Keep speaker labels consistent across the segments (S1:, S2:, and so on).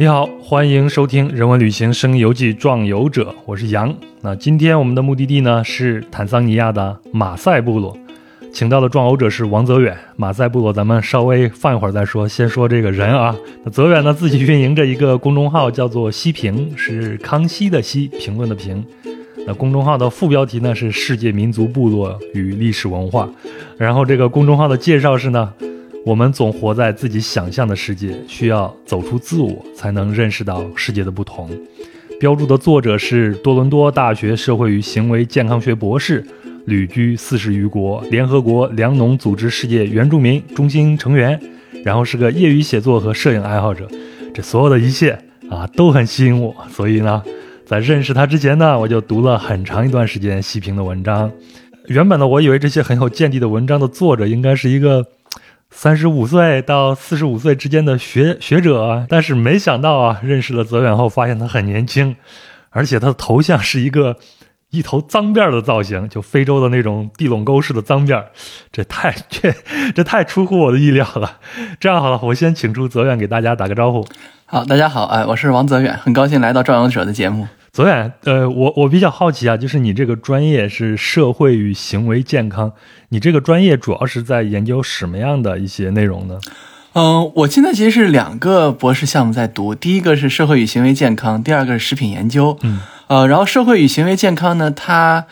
S1: 你好，欢迎收听《人文旅行声游记·壮游者》，我是杨。那今天我们的目的地呢是坦桑尼亚的马赛部落，请到的壮游者是王泽远。马赛部落咱们稍微放一会儿再说，先说这个人啊。那泽远呢自己运营着一个公众号，叫做“西评”，是康熙的西，评论的评。那公众号的副标题呢是“世界民族部落与历史文化”，然后这个公众号的介绍是呢。我们总活在自己想象的世界，需要走出自我，才能认识到世界的不同。标注的作者是多伦多大学社会与行为健康学博士，旅居四十余国，联合国粮农组织世界原住民中心成员，然后是个业余写作和摄影爱好者。这所有的一切啊，都很吸引我。所以呢，在认识他之前呢，我就读了很长一段时间西平的文章。原本呢，我以为这些很有见地的文章的作者应该是一个。三十五岁到四十五岁之间的学学者，但是没想到啊，认识了泽远后，发现他很年轻，而且他的头像是一个一头脏辫的造型，就非洲的那种地垄沟式的脏辫这太这这太出乎我的意料了。这样好了，我先请出泽远给大家打个招呼。
S2: 好，大家好，哎，我是王泽远，很高兴来到《壮游者》的节目。
S1: 泽远，呃，我我比较好奇啊，就是你这个专业是社会与行为健康，你这个专业主要是在研究什么样的一些内容呢？
S2: 嗯，我现在其实是两个博士项目在读，第一个是社会与行为健康，第二个是食品研究。
S1: 嗯，
S2: 呃，然后社会与行为健康呢，它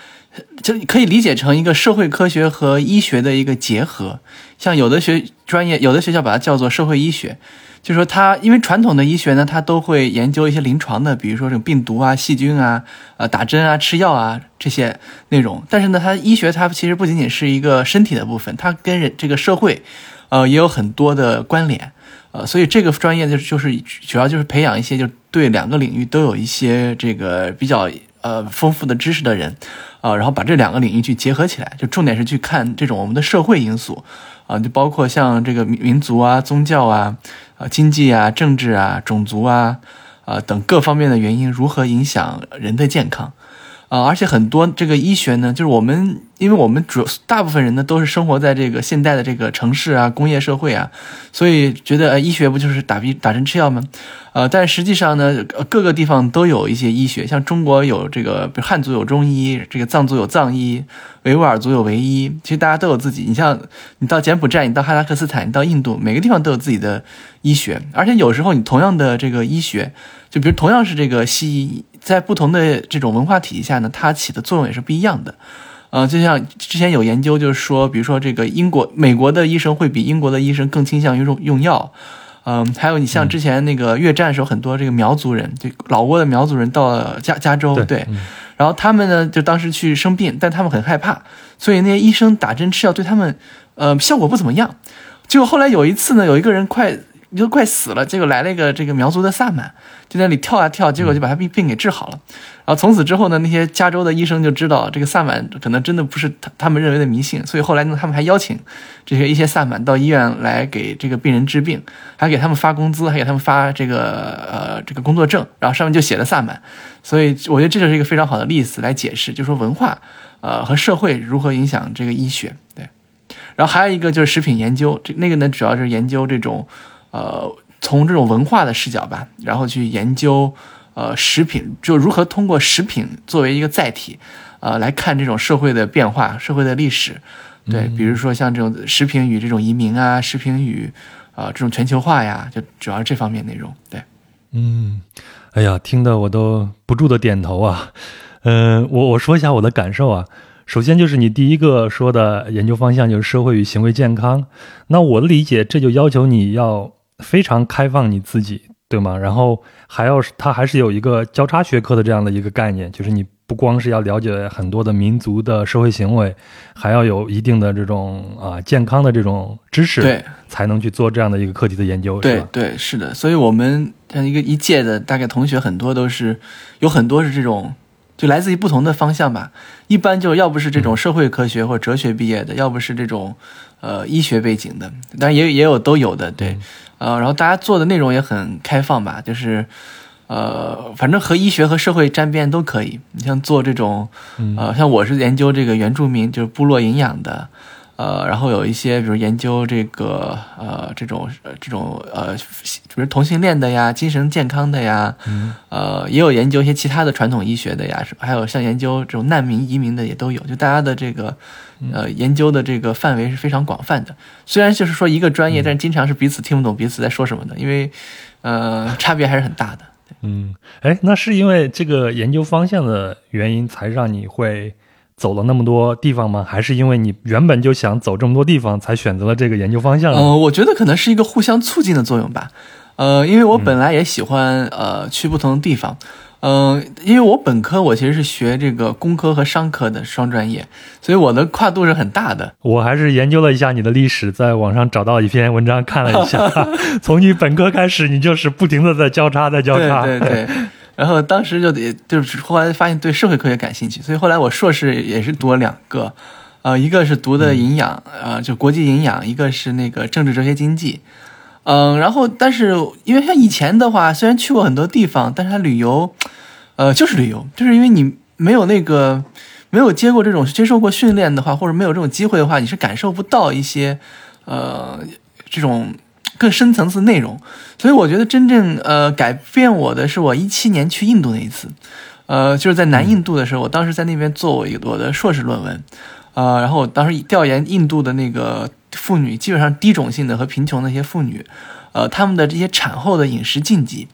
S2: 就可以理解成一个社会科学和医学的一个结合，像有的学专业，有的学校把它叫做社会医学。就说它，因为传统的医学呢，它都会研究一些临床的，比如说这种病毒啊、细菌啊、呃打针啊、吃药啊这些内容。但是呢，它医学它其实不仅仅是一个身体的部分，它跟人这个社会，呃也有很多的关联。呃，所以这个专业就是就是主要就是培养一些就对两个领域都有一些这个比较呃丰富的知识的人，啊，然后把这两个领域去结合起来，就重点是去看这种我们的社会因素。啊，就包括像这个民族啊、宗教啊、啊经济啊、政治啊、种族啊、啊等各方面的原因如何影响人的健康。啊，而且很多这个医学呢，就是我们，因为我们主大部分人呢都是生活在这个现代的这个城市啊、工业社会啊，所以觉得呃，医学不就是打鼻打针吃药吗？呃，但实际上呢，各个地方都有一些医学，像中国有这个，比如汉族有中医，这个藏族有藏医，维吾尔族有维医，其实大家都有自己。你像你到柬埔寨，你到哈萨克斯坦，你到印度，每个地方都有自己的医学，而且有时候你同样的这个医学，就比如同样是这个西医。在不同的这种文化体系下呢，它起的作用也是不一样的。呃，就像之前有研究，就是说，比如说这个英国、美国的医生会比英国的医生更倾向于用用药。嗯，还有你像之前那个越战时候，很多这个苗族人，就老挝的苗族人到加加州，对，然后他们呢就当时去生病，但他们很害怕，所以那些医生打针吃药对他们，呃，效果不怎么样。结果后来有一次呢，有一个人快。你就快死了，结果来了一个这个苗族的萨满，就在那里跳啊跳，结果就把他病病给治好了。然后从此之后呢，那些加州的医生就知道这个萨满可能真的不是他他们认为的迷信，所以后来呢，他们还邀请这些一些萨满到医院来给这个病人治病，还给他们发工资，还给他们发这个呃这个工作证，然后上面就写了萨满。所以我觉得这就是一个非常好的例子来解释，就说文化呃和社会如何影响这个医学。对，然后还有一个就是食品研究，这那个呢主要是研究这种。呃，从这种文化的视角吧，然后去研究，呃，食品就如何通过食品作为一个载体，呃，来看这种社会的变化、社会的历史。对，比如说像这种食品与这种移民啊，食品与呃这种全球化呀，就主要是这方面内容。对，
S1: 嗯，哎呀，听得我都不住的点头啊。嗯，我我说一下我的感受啊。首先就是你第一个说的研究方向就是社会与行为健康，那我的理解这就要求你要。非常开放你自己，对吗？然后还要是它还是有一个交叉学科的这样的一个概念，就是你不光是要了解很多的民族的社会行为，还要有一定的这种啊健康的这种知识，
S2: 对，
S1: 才能去做这样的一个课题的研究，
S2: 对对是的。所以我们像一个一届的大概同学很多都是有很多是这种。就来自于不同的方向吧，一般就要不是这种社会科学或哲学毕业的，要不是这种，呃，医学背景的，当然也也有都有的，对，呃，然后大家做的内容也很开放吧，就是，呃，反正和医学和社会沾边都可以。你像做这种，呃，像我是研究这个原住民，就是部落营养的，呃，然后有一些比如研究这个呃这种呃这种呃，比如同性恋的呀，精神健康的呀，呃，也有研究一些其他的传统医学的呀，还有像研究这种难民移民的也都有，就大家的这个呃研究的这个范围是非常广泛的。虽然就是说一个专业，但是经常是彼此听不懂彼此在说什么的，因为呃差别还是很大的。
S1: 嗯，哎，那是因为这个研究方向的原因才让你会。走了那么多地方吗？还是因为你原本就想走这么多地方，才选择了这个研究方向？
S2: 嗯，我觉得可能是一个互相促进的作用吧。呃，因为我本来也喜欢呃去不同的地方。嗯，因为我本科我其实是学这个工科和商科的双专业，所以我的跨度是很大的。
S1: 我还是研究了一下你的历史，在网上找到一篇文章看了一下，从你本科开始，你就是不停的在交叉，在交叉。
S2: 对对对。然后当时就得就是后来发现对社会科学感兴趣，所以后来我硕士也是读了两个，呃，一个是读的营养，呃，就国际营养，一个是那个政治哲学经济，嗯，然后但是因为像以前的话，虽然去过很多地方，但是它旅游，呃，就是旅游，就是因为你没有那个没有接过这种接受过训练的话，或者没有这种机会的话，你是感受不到一些呃这种。更深层次内容，所以我觉得真正呃改变我的是我一七年去印度那一次，呃就是在南印度的时候，我当时在那边做我一我的硕士论文，呃然后我当时调研印度的那个妇女，基本上低种姓的和贫穷的一些妇女，呃他们的这些产后的饮食禁忌，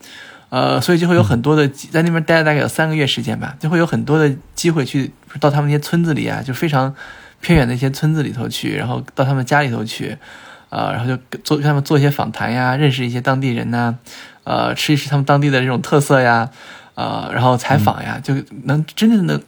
S2: 呃所以就会有很多的在那边待了大概有三个月时间吧，就会有很多的机会去到他们那些村子里啊，就非常偏远的一些村子里头去，然后到他们家里头去。呃，然后就做跟他们做一些访谈呀，认识一些当地人呐，呃，吃一吃他们当地的这种特色呀，呃，然后采访呀，就能真正的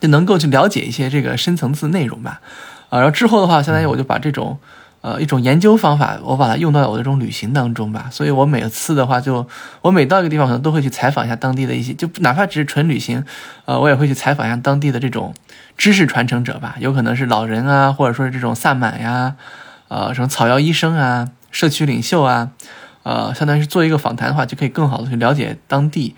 S2: 就能够去了解一些这个深层次内容吧，啊，然后之后的话，相当于我就把这种呃一种研究方法，我把它用到我的这种旅行当中吧，所以我每次的话，就我每到一个地方，可能都会去采访一下当地的一些，就哪怕只是纯旅行，呃，我也会去采访一下当地的这种知识传承者吧，有可能是老人啊，或者说是这种萨满呀。呃，什么草药医生啊，社区领袖啊，呃，相当于是做一个访谈的话，就可以更好的去了解当地，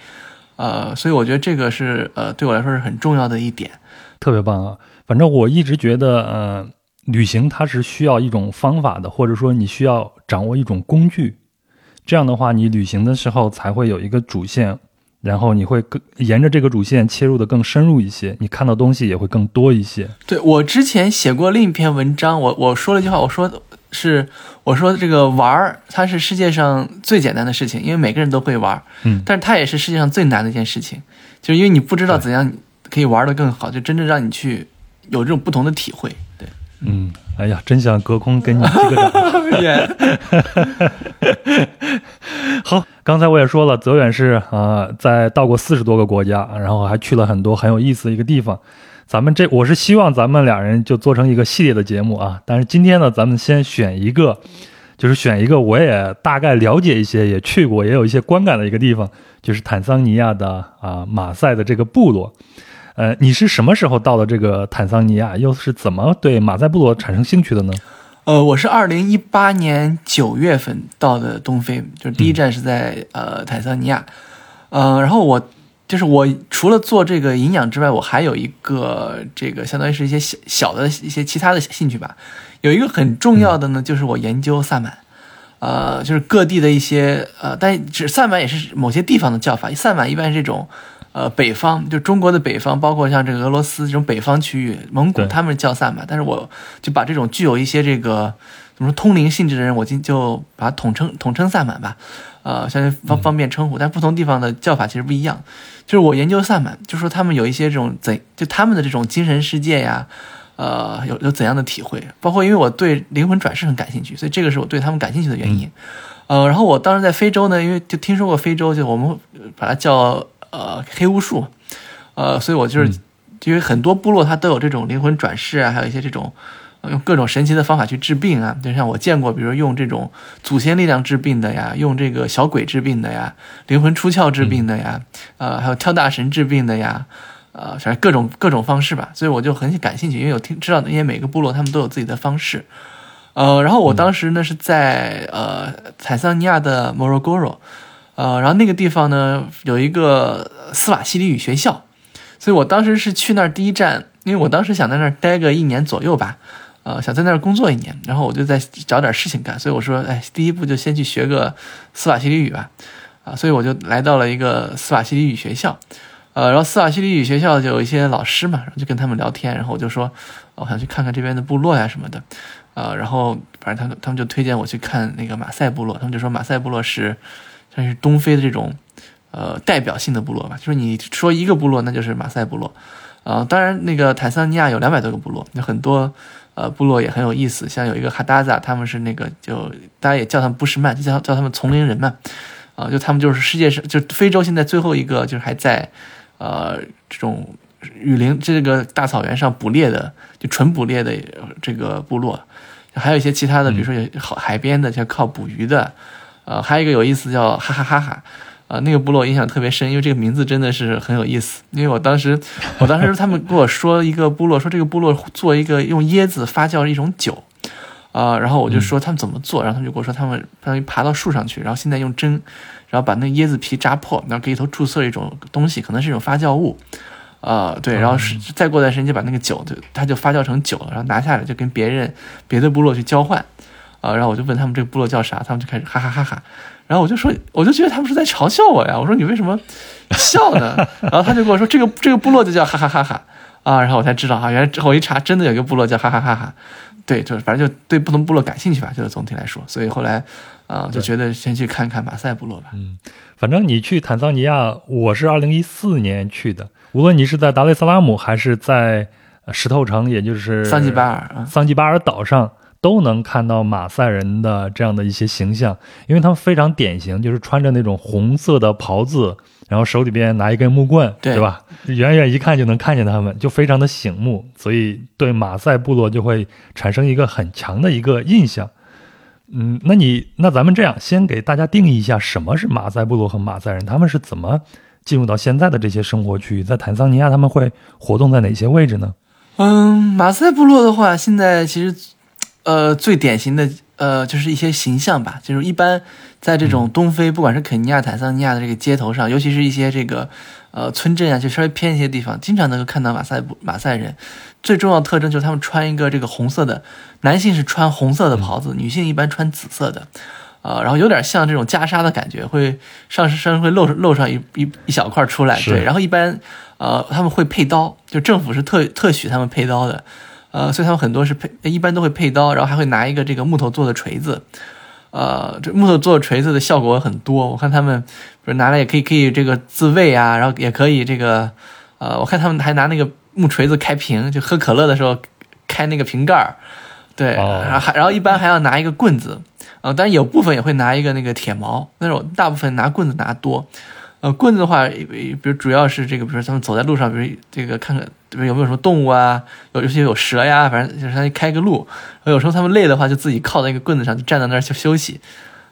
S2: 呃，所以我觉得这个是呃对我来说是很重要的一点，
S1: 特别棒啊！反正我一直觉得，呃，旅行它是需要一种方法的，或者说你需要掌握一种工具，这样的话，你旅行的时候才会有一个主线。然后你会更沿着这个主线切入的更深入一些，你看到东西也会更多一些。
S2: 对我之前写过另一篇文章，我我说了一句话，我说是我说这个玩儿它是世界上最简单的事情，因为每个人都会玩儿，
S1: 嗯，
S2: 但是它也是世界上最难的一件事情，就是因为你不知道怎样可以玩的更好，就真正让你去有这种不同的体会。对，
S1: 嗯，哎呀，真想隔空给你击个掌。好。刚才我也说了，泽远是啊，在到过四十多个国家，然后还去了很多很有意思的一个地方。咱们这我是希望咱们俩人就做成一个系列的节目啊。但是今天呢，咱们先选一个，就是选一个我也大概了解一些，也去过，也有一些观感的一个地方，就是坦桑尼亚的啊马赛的这个部落。呃，你是什么时候到的这个坦桑尼亚？又是怎么对马赛部落产生兴趣的呢？
S2: 呃，我是二零一八年九月份到的东非，就是第一站是在呃坦桑尼亚，呃，然后我就是我除了做这个营养之外，我还有一个这个相当于是一些小小的一些其他的兴趣吧。有一个很重要的呢，就是我研究萨满，呃，就是各地的一些呃，但是萨满也是某些地方的叫法，萨满一般是这种。呃，北方就中国的北方，包括像这个俄罗斯这种北方区域，蒙古他们叫萨满，但是我就把这种具有一些这个怎么说通灵性质的人，我今就把它统称统称萨满吧，呃，相对方方便称呼。但不同地方的叫法其实不一样。就是我研究萨满，就说他们有一些这种怎就他们的这种精神世界呀，呃，有有怎样的体会？包括因为我对灵魂转世很感兴趣，所以这个是我对他们感兴趣的原因。呃，然后我当时在非洲呢，因为就听说过非洲，就我们把它叫。呃，黑巫术，呃，所以我就是因为很多部落它都有这种灵魂转世啊，还有一些这种用各种神奇的方法去治病啊，就像我见过，比如用这种祖先力量治病的呀，用这个小鬼治病的呀，灵魂出窍治病的呀，呃，还有跳大神治病的呀，呃，反正各种各种方式吧，所以我就很感兴趣，因为我听知道那些每个部落他们都有自己的方式，呃，然后我当时呢是在呃坦桑尼亚的 Morogoro。呃，然后那个地方呢有一个斯瓦西里语学校，所以我当时是去那儿第一站，因为我当时想在那儿待个一年左右吧，呃，想在那儿工作一年，然后我就在找点事情干，所以我说，哎，第一步就先去学个斯瓦西里语吧，啊，所以我就来到了一个斯瓦西里语学校，呃，然后斯瓦西里语学校就有一些老师嘛，然后就跟他们聊天，然后我就说，我想去看看这边的部落呀什么的，呃，然后反正他们他们就推荐我去看那个马赛部落，他们就说马赛部落是算是东非的这种呃代表性的部落吧，就是你说一个部落，那就是马赛部落，啊，当然那个坦桑尼亚有两百多个部落，有很多。呃，部落也很有意思，像有一个哈达扎，他们是那个就大家也叫他们布什曼，就叫叫他们丛林人嘛，啊，就他们就是世界上就非洲现在最后一个就是还在，呃，这种雨林这个大草原上捕猎的，就纯捕猎的这个部落，还有一些其他的，比如说有海边的，像靠捕鱼的，呃，还有一个有意思叫哈哈哈哈。啊，那个部落印象特别深，因为这个名字真的是很有意思。因为我当时，我当时他们跟我说一个部落，说这个部落做一个用椰子发酵一种酒，啊，然后我就说他们怎么做，然后他们就跟我说他们相当于爬到树上去，然后现在用针，然后把那椰子皮扎破，然后给里头注射一种东西，可能是一种发酵物，啊，对，然后是再过段时间就把那个酒就它就发酵成酒了，然后拿下来就跟别人别的部落去交换，啊，然后我就问他们这个部落叫啥，他们就开始哈哈哈哈。然后我就说，我就觉得他们是在嘲笑我呀。我说你为什么笑呢？然后他就跟我说，这个这个部落就叫哈哈哈哈啊。然后我才知道啊，原来之后一查，真的有一个部落叫哈哈哈哈。对，就是反正就对不同部落感兴趣吧，就是总体来说。所以后来啊，就觉得先去看看马赛部落吧。
S1: 嗯，反正你去坦桑尼亚，我是二零一四年去的。无论你是在达雷萨拉姆，还是在石头城，也就是
S2: 桑吉巴尔，
S1: 桑吉巴尔岛上。都能看到马赛人的这样的一些形象，因为他们非常典型，就是穿着那种红色的袍子，然后手里边拿一根木棍，对吧？远远一看就能看见他们，就非常的醒目，所以对马赛部落就会产生一个很强的一个印象。嗯，那你那咱们这样，先给大家定义一下什么是马赛部落和马赛人，他们是怎么进入到现在的这些生活区域？在坦桑尼亚他们会活动在哪些位置呢？
S2: 嗯，马赛部落的话，现在其实。呃，最典型的呃，就是一些形象吧，就是一般在这种东非，不管是肯尼亚、坦桑尼亚的这个街头上，尤其是一些这个呃村镇啊，就稍微偏一些地方，经常能够看到马赛马赛人。最重要的特征就是他们穿一个这个红色的，男性是穿红色的袍子，女性一般穿紫色的，啊，然后有点像这种袈裟的感觉，会上身会露露上一一一小块出来，对，然后一般呃他们会配刀，就政府是特特许他们配刀的。呃，所以他们很多是配，一般都会配刀，然后还会拿一个这个木头做的锤子，呃，这木头做的锤子的效果很多。我看他们比如拿来也可以可以这个自卫啊，然后也可以这个，呃，我看他们还拿那个木锤子开瓶，就喝可乐的时候开那个瓶盖儿，对，然后还然后一般还要拿一个棍子，呃，但有部分也会拿一个那个铁矛，但是我大部分拿棍子拿多。呃，棍子的话，比如主要是这个，比如说他们走在路上，比如这个看看，有没有什么动物啊，有有些有蛇呀，反正就是他开个路。有时候他们累的话，就自己靠在一个棍子上，就站在那儿就休息。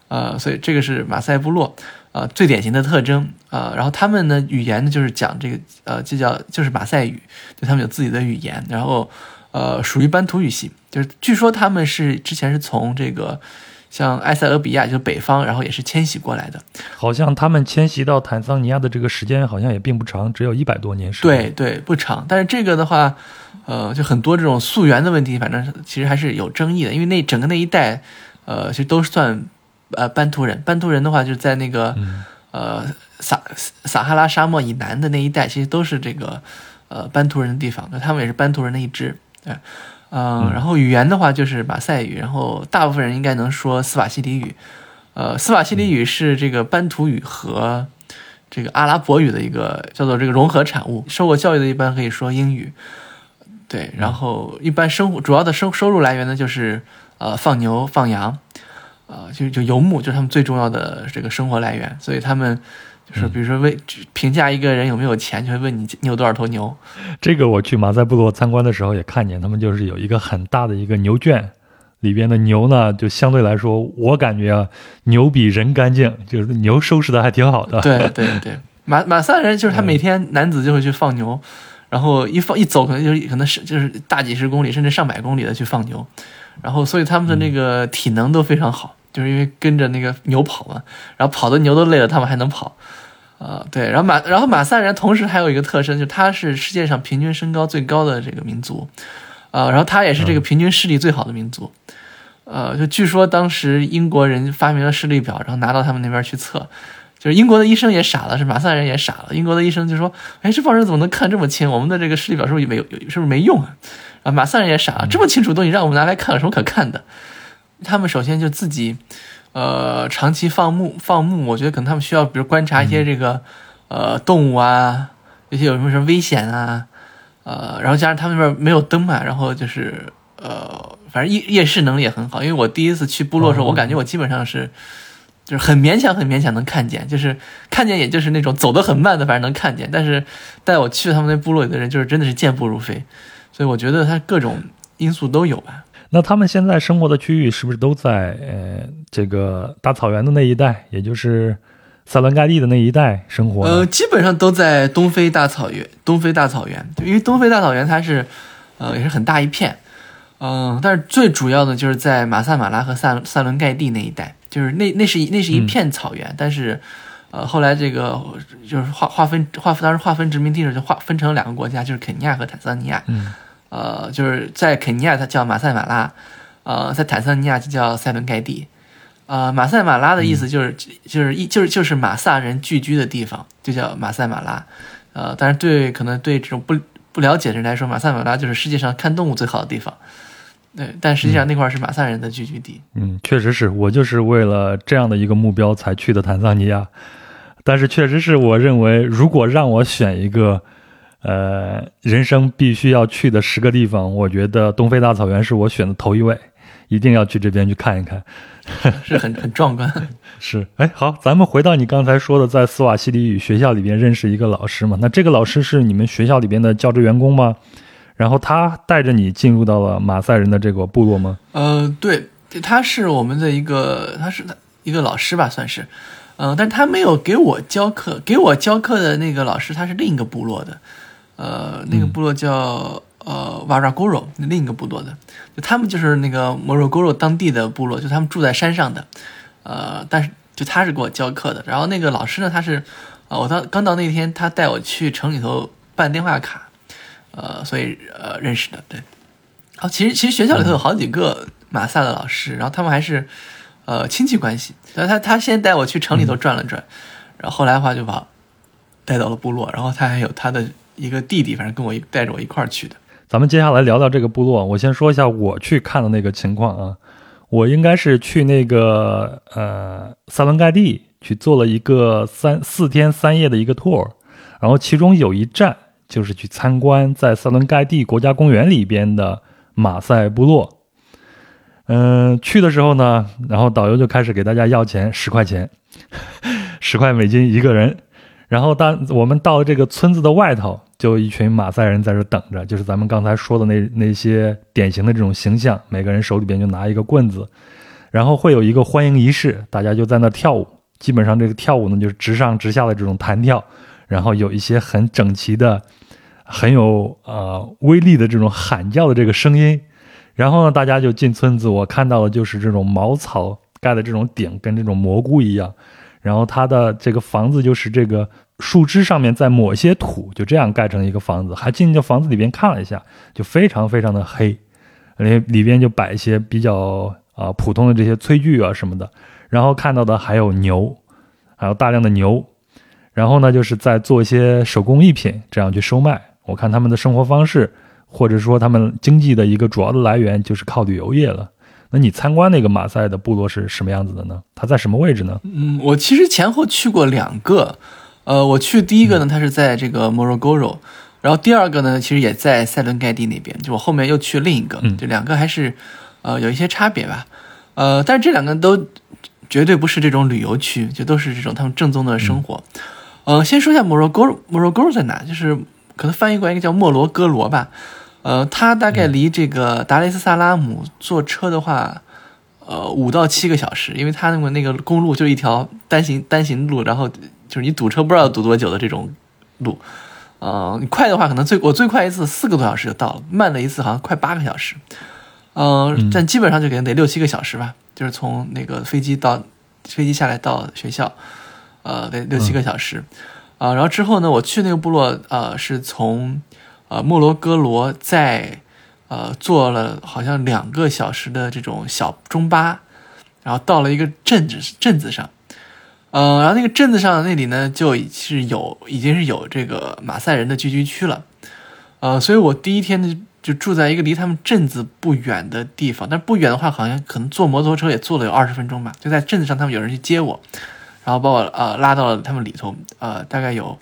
S2: 呃，所以这个是马赛部落，呃，最典型的特征。呃，然后他们的语言呢，就是讲这个，呃，就叫就是马赛语，就他们有自己的语言。然后，呃，属于班图语系，就是据说他们是之前是从这个。像埃塞俄比亚就是北方，然后也是迁徙过来的。
S1: 好像他们迁徙到坦桑尼亚的这个时间好像也并不长，只有一百多年时
S2: 间。对对，不长。但是这个的话，呃，就很多这种溯源的问题，反正其实还是有争议的。因为那整个那一带，呃，其实都算呃班图人。班图人的话，就是在那个呃撒撒哈拉沙漠以南的那一带，其实都是这个呃班图人的地方。那他们也是班图人的一支，对。嗯，然后语言的话就是马赛语，然后大部分人应该能说斯瓦西里语，呃，斯瓦西里语是这个班图语和这个阿拉伯语的一个叫做这个融合产物。受过教育的一般可以说英语，对，然后一般生活主要的收收入来源呢就是呃放牛放羊，呃就就游牧就是他们最重要的这个生活来源，所以他们。就是比如说为评价一个人有没有钱，就会问你你有多少头牛。
S1: 这个我去马赛部落参观的时候也看见，他们就是有一个很大的一个牛圈，里边的牛呢就相对来说，我感觉啊牛比人干净，就是牛收拾的还挺好的。
S2: 对对对，马马赛人就是他每天男子就会去放牛，然后一放一走可能就是可能是就是大几十公里甚至上百公里的去放牛，然后所以他们的那个体能都非常好。就是因为跟着那个牛跑嘛，然后跑的牛都累了，他们还能跑，啊，对，然后马，然后马赛人同时还有一个特征，就是他是世界上平均身高最高的这个民族，呃，然后他也是这个平均视力最好的民族，呃，就据说当时英国人发明了视力表，然后拿到他们那边去测，就是英国的医生也傻了，是马赛人也傻了，英国的医生就说，哎，这帮人怎么能看这么清？我们的这个视力表是不是没有，是不是没用啊？啊，马赛人也傻了，这么清楚的东西让我们拿来看，有什么可看的？他们首先就自己，呃，长期放牧放牧，我觉得可能他们需要，比如观察一些这个，呃，动物啊，一些有什么什么危险啊。呃，然后加上他们那边没有灯嘛，然后就是呃，反正夜夜视能力也很好。因为我第一次去部落的时候，我感觉我基本上是就是很勉强、很勉强能看见，就是看见，也就是那种走得很慢的，反正能看见。但是带我去他们那部落里的人，就是真的是健步如飞。所以我觉得他各种因素都有吧。
S1: 那他们现在生活的区域是不是都在呃这个大草原的那一带，也就是？塞伦盖蒂的那一带生活，
S2: 呃，基本上都在东非大草原。东非大草原，因为东非大草原它是，呃，也是很大一片，嗯，但是最主要的就是在马萨马拉和塞塞伦盖蒂那一带，就是那那是那是一片草原，但是，呃，后来这个就是划划分划分当时划分殖民地的时候就划分成了两个国家，就是肯尼亚和坦桑尼亚，
S1: 嗯，
S2: 呃，就是在肯尼亚它叫马赛马拉，呃，在坦桑尼亚就叫塞伦盖蒂。呃，马赛马拉的意思就是就是一就是就是马萨人聚居的地方，就叫马赛马拉。呃，但是对可能对这种不不了解的人来说，马赛马拉就是世界上看动物最好的地方。对，但实际上那块是马萨人的聚居地。
S1: 嗯，确实是我就是为了这样的一个目标才去的坦桑尼亚。但是确实是我认为，如果让我选一个，呃，人生必须要去的十个地方，我觉得东非大草原是我选的头一位，一定要去这边去看一看。
S2: 是很很壮观，
S1: 是哎，好，咱们回到你刚才说的，在斯瓦西里语学校里边认识一个老师嘛？那这个老师是你们学校里边的教职员工吗？然后他带着你进入到了马赛人的这个部落吗？
S2: 呃，对，他是我们的一个，他是一个老师吧，算是，嗯，但他没有给我教课，给我教课的那个老师他是另一个部落的，呃，那个部落叫。呃，瓦拉古罗另一个部落的，就他们就是那个摩洛古罗当地的部落，就他们住在山上的，呃，但是就他是给我教课的，然后那个老师呢，他是，呃，我到刚到那天，他带我去城里头办电话卡，呃，所以呃认识的，对，好，其实其实学校里头有好几个马萨的老师，然后他们还是呃亲戚关系，所以他他先带我去城里头转了转，然后后来的话就把带到了部落，然后他还有他的一个弟弟，反正跟我带着我一块儿去的。
S1: 咱们接下来聊聊这个部落。我先说一下我去看的那个情况啊，我应该是去那个呃萨伦盖蒂去做了一个三四天三夜的一个 tour，然后其中有一站就是去参观在萨伦盖蒂国家公园里边的马赛部落。嗯，去的时候呢，然后导游就开始给大家要钱，十块钱，十块美金一个人。然后当我们到这个村子的外头。就一群马赛人在这等着，就是咱们刚才说的那那些典型的这种形象，每个人手里边就拿一个棍子，然后会有一个欢迎仪式，大家就在那跳舞。基本上这个跳舞呢，就是直上直下的这种弹跳，然后有一些很整齐的、很有呃威力的这种喊叫的这个声音。然后呢，大家就进村子，我看到的就是这种茅草盖的这种顶，跟这种蘑菇一样。然后它的这个房子就是这个。树枝上面再抹一些土，就这样盖成一个房子。还进这房子里边看了一下，就非常非常的黑，里里边就摆一些比较啊普通的这些炊具啊什么的。然后看到的还有牛，还有大量的牛。然后呢，就是在做一些手工艺品，这样去收卖。我看他们的生活方式，或者说他们经济的一个主要的来源，就是靠旅游业了。那你参观那个马赛的部落是什么样子的呢？它在什么位置呢？
S2: 嗯，我其实前后去过两个。呃，我去第一个呢，它是在这个摩洛哥罗，然后第二个呢，其实也在塞伦盖蒂那边，就我后面又去另一个，就两个还是，呃，有一些差别吧，呃，但是这两个都绝对不是这种旅游区，就都是这种他们正宗的生活。呃，先说一下摩洛哥，摩洛哥罗在哪？就是可能翻译过来应该叫莫罗哥罗吧，呃，它大概离这个达雷斯萨拉姆坐车的话，呃，五到七个小时，因为它那个那个公路就一条单行单行路，然后。就是你堵车不知道堵多久的这种路，呃，你快的话可能最我最快一次四个多小时就到了，慢的一次好像快八个小时，嗯，但基本上就可能得六七个小时吧，就是从那个飞机到飞机下来到学校，呃，得六七个小时，啊，然后之后呢，我去那个部落，呃，是从呃莫罗哥罗在呃，坐了好像两个小时的这种小中巴，然后到了一个镇子镇子上，呃，然后那个镇子上那里呢，就是有已经是有这个马赛人的聚居区了，呃，所以我第一天呢就住在一个离他们镇子不远的地方，但不远的话，好像可能坐摩托车也坐了有二十分钟吧，就在镇子上，他们有人去接我，然后把我呃拉到了他们里头，呃，大概有。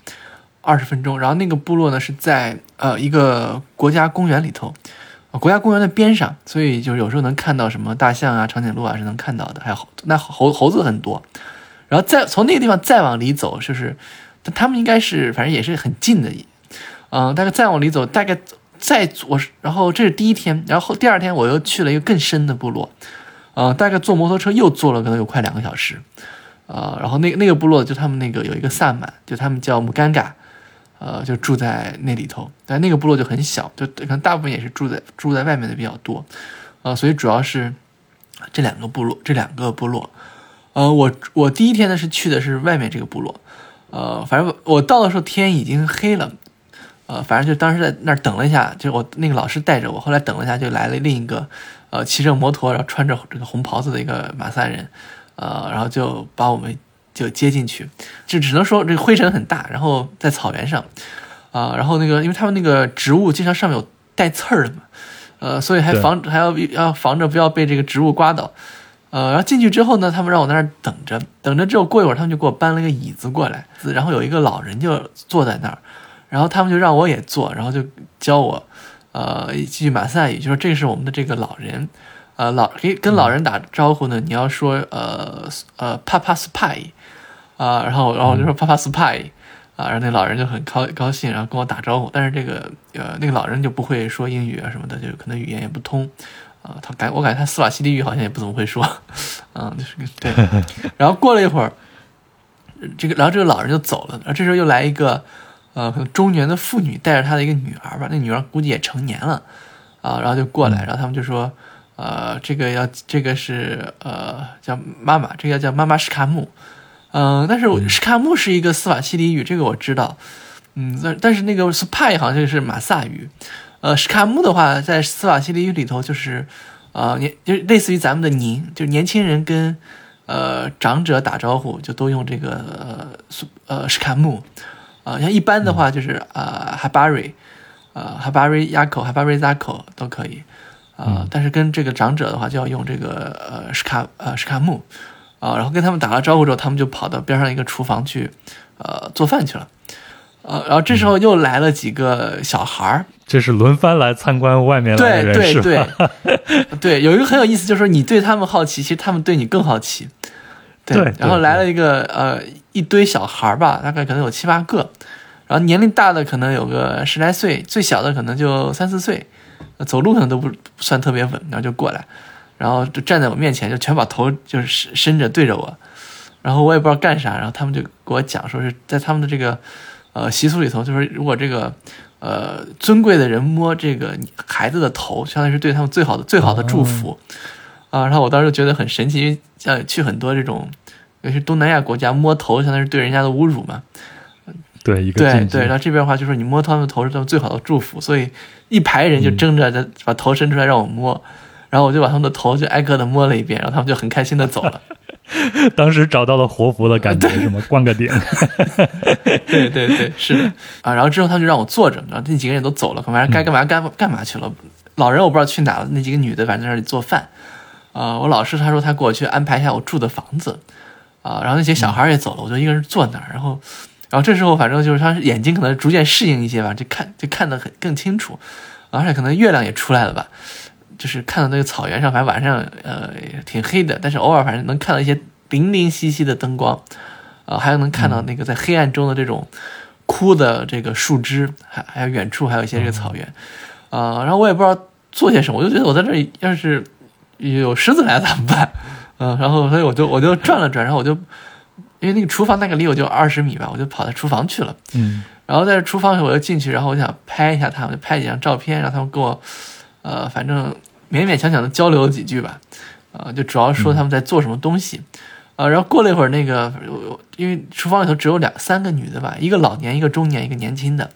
S2: 二十分钟，然后那个部落呢是在呃一个国家公园里头，国家公园的边上，所以就是有时候能看到什么大象啊、长颈鹿啊是能看到的，还有那猴猴子很多，然后再从那个地方再往里走，就是他们应该是反正也是很近的，嗯，大概再往里走，大概再我然后这是第一天，然后第二天我又去了一个更深的部落，呃，大概坐摩托车又坐了可能有快两个小时，呃，然后那那个部落就他们那个有一个萨满，就他们叫木干嘎。呃，就住在那里头，但那个部落就很小，就可能大部分也是住在住在外面的比较多，呃，所以主要是这两个部落，这两个部落，呃，我我第一天呢是去的是外面这个部落，呃，反正我到的时候天已经黑了，呃，反正就当时在那儿等了一下，就我那个老师带着我，后来等了一下就来了另一个，呃，骑着摩托然后穿着这个红袍子的一个马赛人，呃，然后就把我们。就接进去，就只能说这个灰尘很大，然后在草原上，啊，然后那个，因为他们那个植物经常上面有带刺儿的嘛，呃，所以还防还要要防着不要被这个植物刮倒，呃，然后进去之后呢，他们让我在那儿等着，等着之后过一会儿，他们就给我搬了个椅子过来，然后有一个老人就坐在那儿，然后他们就让我也坐，然后就教我，呃，一句马赛语，就说这是我们的这个老人，呃，老给跟老人打招呼呢，你要说呃呃帕帕斯派。啊，然后，然后我就说“帕帕斯派”，啊，然后那老人就很高高兴，然后跟我打招呼。但是这个，呃，那个老人就不会说英语啊什么的，就可能语言也不通，啊，他感我感觉他斯瓦西里语好像也不怎么会说，嗯，就是对。然后过了一会儿，这个，然后这个老人就走了。然后这时候又来一个，呃，可能中年的妇女带着她的一个女儿吧，那女儿估计也成年了，啊，然后就过来，然后他们就说，呃，这个要这个是呃叫妈妈，这个要叫妈妈史卡姆。嗯，但是史卡姆是一个斯瓦西里语，这个我知道。嗯，但但是那个斯派好像就是马萨语。呃，史卡木的话，在斯瓦西里语里头就是，呃，年就类似于咱们的“您”，就是年轻人跟呃长者打招呼就都用这个呃呃史卡木。啊，像一般的话就是啊哈巴瑞，啊哈巴瑞亚口哈巴瑞扎口都可以。啊，但是跟这个长者的话就要用这个呃史卡呃史卡木。啊，然后跟他们打了招呼之后，他们就跑到边上一个厨房去，呃，做饭去了。呃，然后这时候又来了几个小孩儿，
S1: 这是轮番来参观外面来
S2: 的人，对对对，对，有一个很有意思，就是说你对他们好奇，其实他们对你更好奇。
S1: 对，
S2: 然后来了一个呃一堆小孩儿吧，大概可能有七八个，然后年龄大的可能有个十来岁，最小的可能就三四岁，走路可能都不不算特别稳，然后就过来。然后就站在我面前，就全把头就是伸伸着对着我，然后我也不知道干啥，然后他们就给我讲说是在他们的这个呃习俗里头，就是如果这个呃尊贵的人摸这个孩子的头，相当于是对他们最好的最好的祝福啊。然后我当时就觉得很神奇，因为像去很多这种尤其东南亚国家摸头，相当于是对人家的侮辱嘛。
S1: 对，一个
S2: 对对。然后这边的话就是你摸他们的头是他们最好的祝福，所以一排人就争着在把头伸出来让我摸。然后我就把他们的头就挨个的摸了一遍，然后他们就很开心的走了。
S1: 当时找到了活佛的感觉什么？灌个顶。
S2: 对对对，是的啊。然后之后他就让我坐着，然后那几个人都走了，反正该干嘛干干嘛去了。老人我不知道去哪了，那几个女的反正在那里做饭。啊，我老师他说他给我去安排一下我住的房子。啊，然后那些小孩也走了，我就一个人坐那儿。然后，然后这时候反正就是他眼睛可能逐渐适应一些吧，就看就看得很更清楚，而且可能月亮也出来了吧。就是看到那个草原上，反正晚上呃挺黑的，但是偶尔反正能看到一些零零星星的灯光，啊，还有能看到那个在黑暗中的这种枯的这个树枝，还还有远处还有一些这个草原，啊，然后我也不知道做些什么，我就觉得我在这里要是有狮子来怎么办？嗯，然后所以我就我就转了转，然后我就因为那个厨房大概离我就二十米吧，我就跑到厨房去了，
S1: 嗯，
S2: 然后在厨房里我就进去，然后我想拍一下他们，就拍几张照片，让他们给我。呃，反正勉勉强强的交流了几句吧，呃，就主要说他们在做什么东西，呃，然后过了一会儿，那个因为厨房里头只有两三个女的吧，一个老年，一个中年，一个年轻的，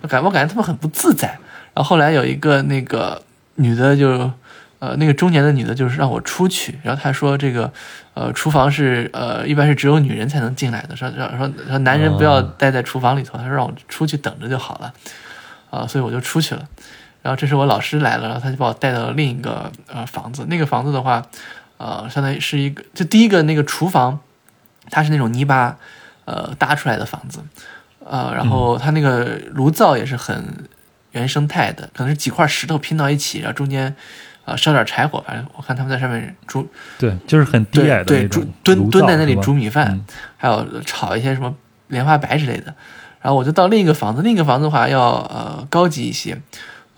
S2: 我感我感觉他们很不自在。然后后来有一个那个女的就，呃，那个中年的女的，就是让我出去。然后她说这个，呃，厨房是呃，一般是只有女人才能进来的，说说说说男人不要待在厨房里头，她说让我出去等着就好了，啊，所以我就出去了。然后这时我老师来了，然后他就把我带到了另一个呃房子。那个房子的话，呃，相当于是一个，就第一个那个厨房，它是那种泥巴呃搭出来的房子，呃，然后它那个炉灶也是很原生态的，可能是几块石头拼到一起，然后中间啊烧点柴火，反正我看他们在上面煮，
S1: 对，就是很低矮的
S2: 对煮蹲蹲在那里煮米饭，
S1: 嗯
S2: 还有炒一些什么莲花白之类的。然后我就到另一个房子，另一个房子的话要呃高级一些，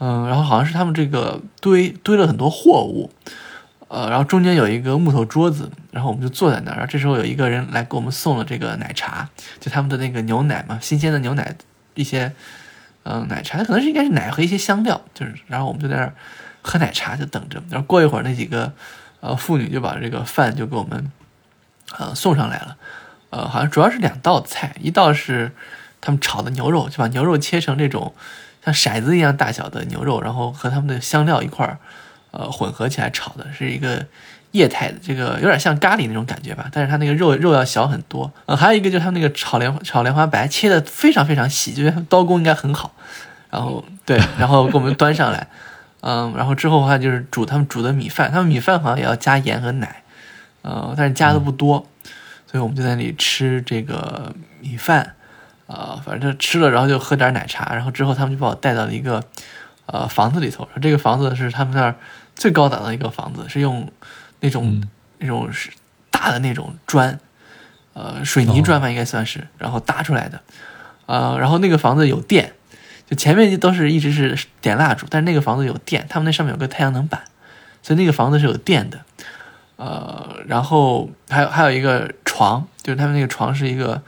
S2: 嗯，然后好像是他们这个堆堆了很多货物，呃，然后中间有一个木头桌子，然后我们就坐在那儿。然后这时候有一个人来给我们送了这个奶茶，就他们的那个牛奶嘛，新鲜的牛奶，一些嗯、奶茶，可能是应该是奶和一些香料，就是，然后我们就在那儿喝奶茶，就等着。然后过一会儿，那几个呃妇女就把这个饭就给我们呃送上来了，呃，好像主要是两道菜，一道是他们炒的牛肉，就把牛肉切成这种像骰子一样大小的牛肉，然后和他们的香料一块儿呃混合起来炒的，是一个液态的，这个有点像咖喱那种感觉吧，但是它那个肉肉要小很多。呃，还有一个就是他们那个炒莲炒莲花白切的非常非常细，就是刀工应该很好。然后对，然后给我们端上来，嗯，然后之后的话就是煮他们煮的米饭，他们米饭好像也要加盐和奶，呃，但是加的不多，所以我们就在那里吃这个米饭，呃，反正吃了，然后就喝点奶茶，然后之后他们就把我带到了一个呃房子里头，这个房子是他们那儿最高档的一个房子，是用那种、
S1: 嗯
S2: 那种是大的那种砖，呃，水泥砖吧应该算是，然后搭出来的，呃，然后那个房子有电，就前面都是一直是点蜡烛，但是那个房子有电，他们那上面有个太阳能板，所以那个房子是有电的，呃，然后还有还有一个床，就是他们那个床是一个。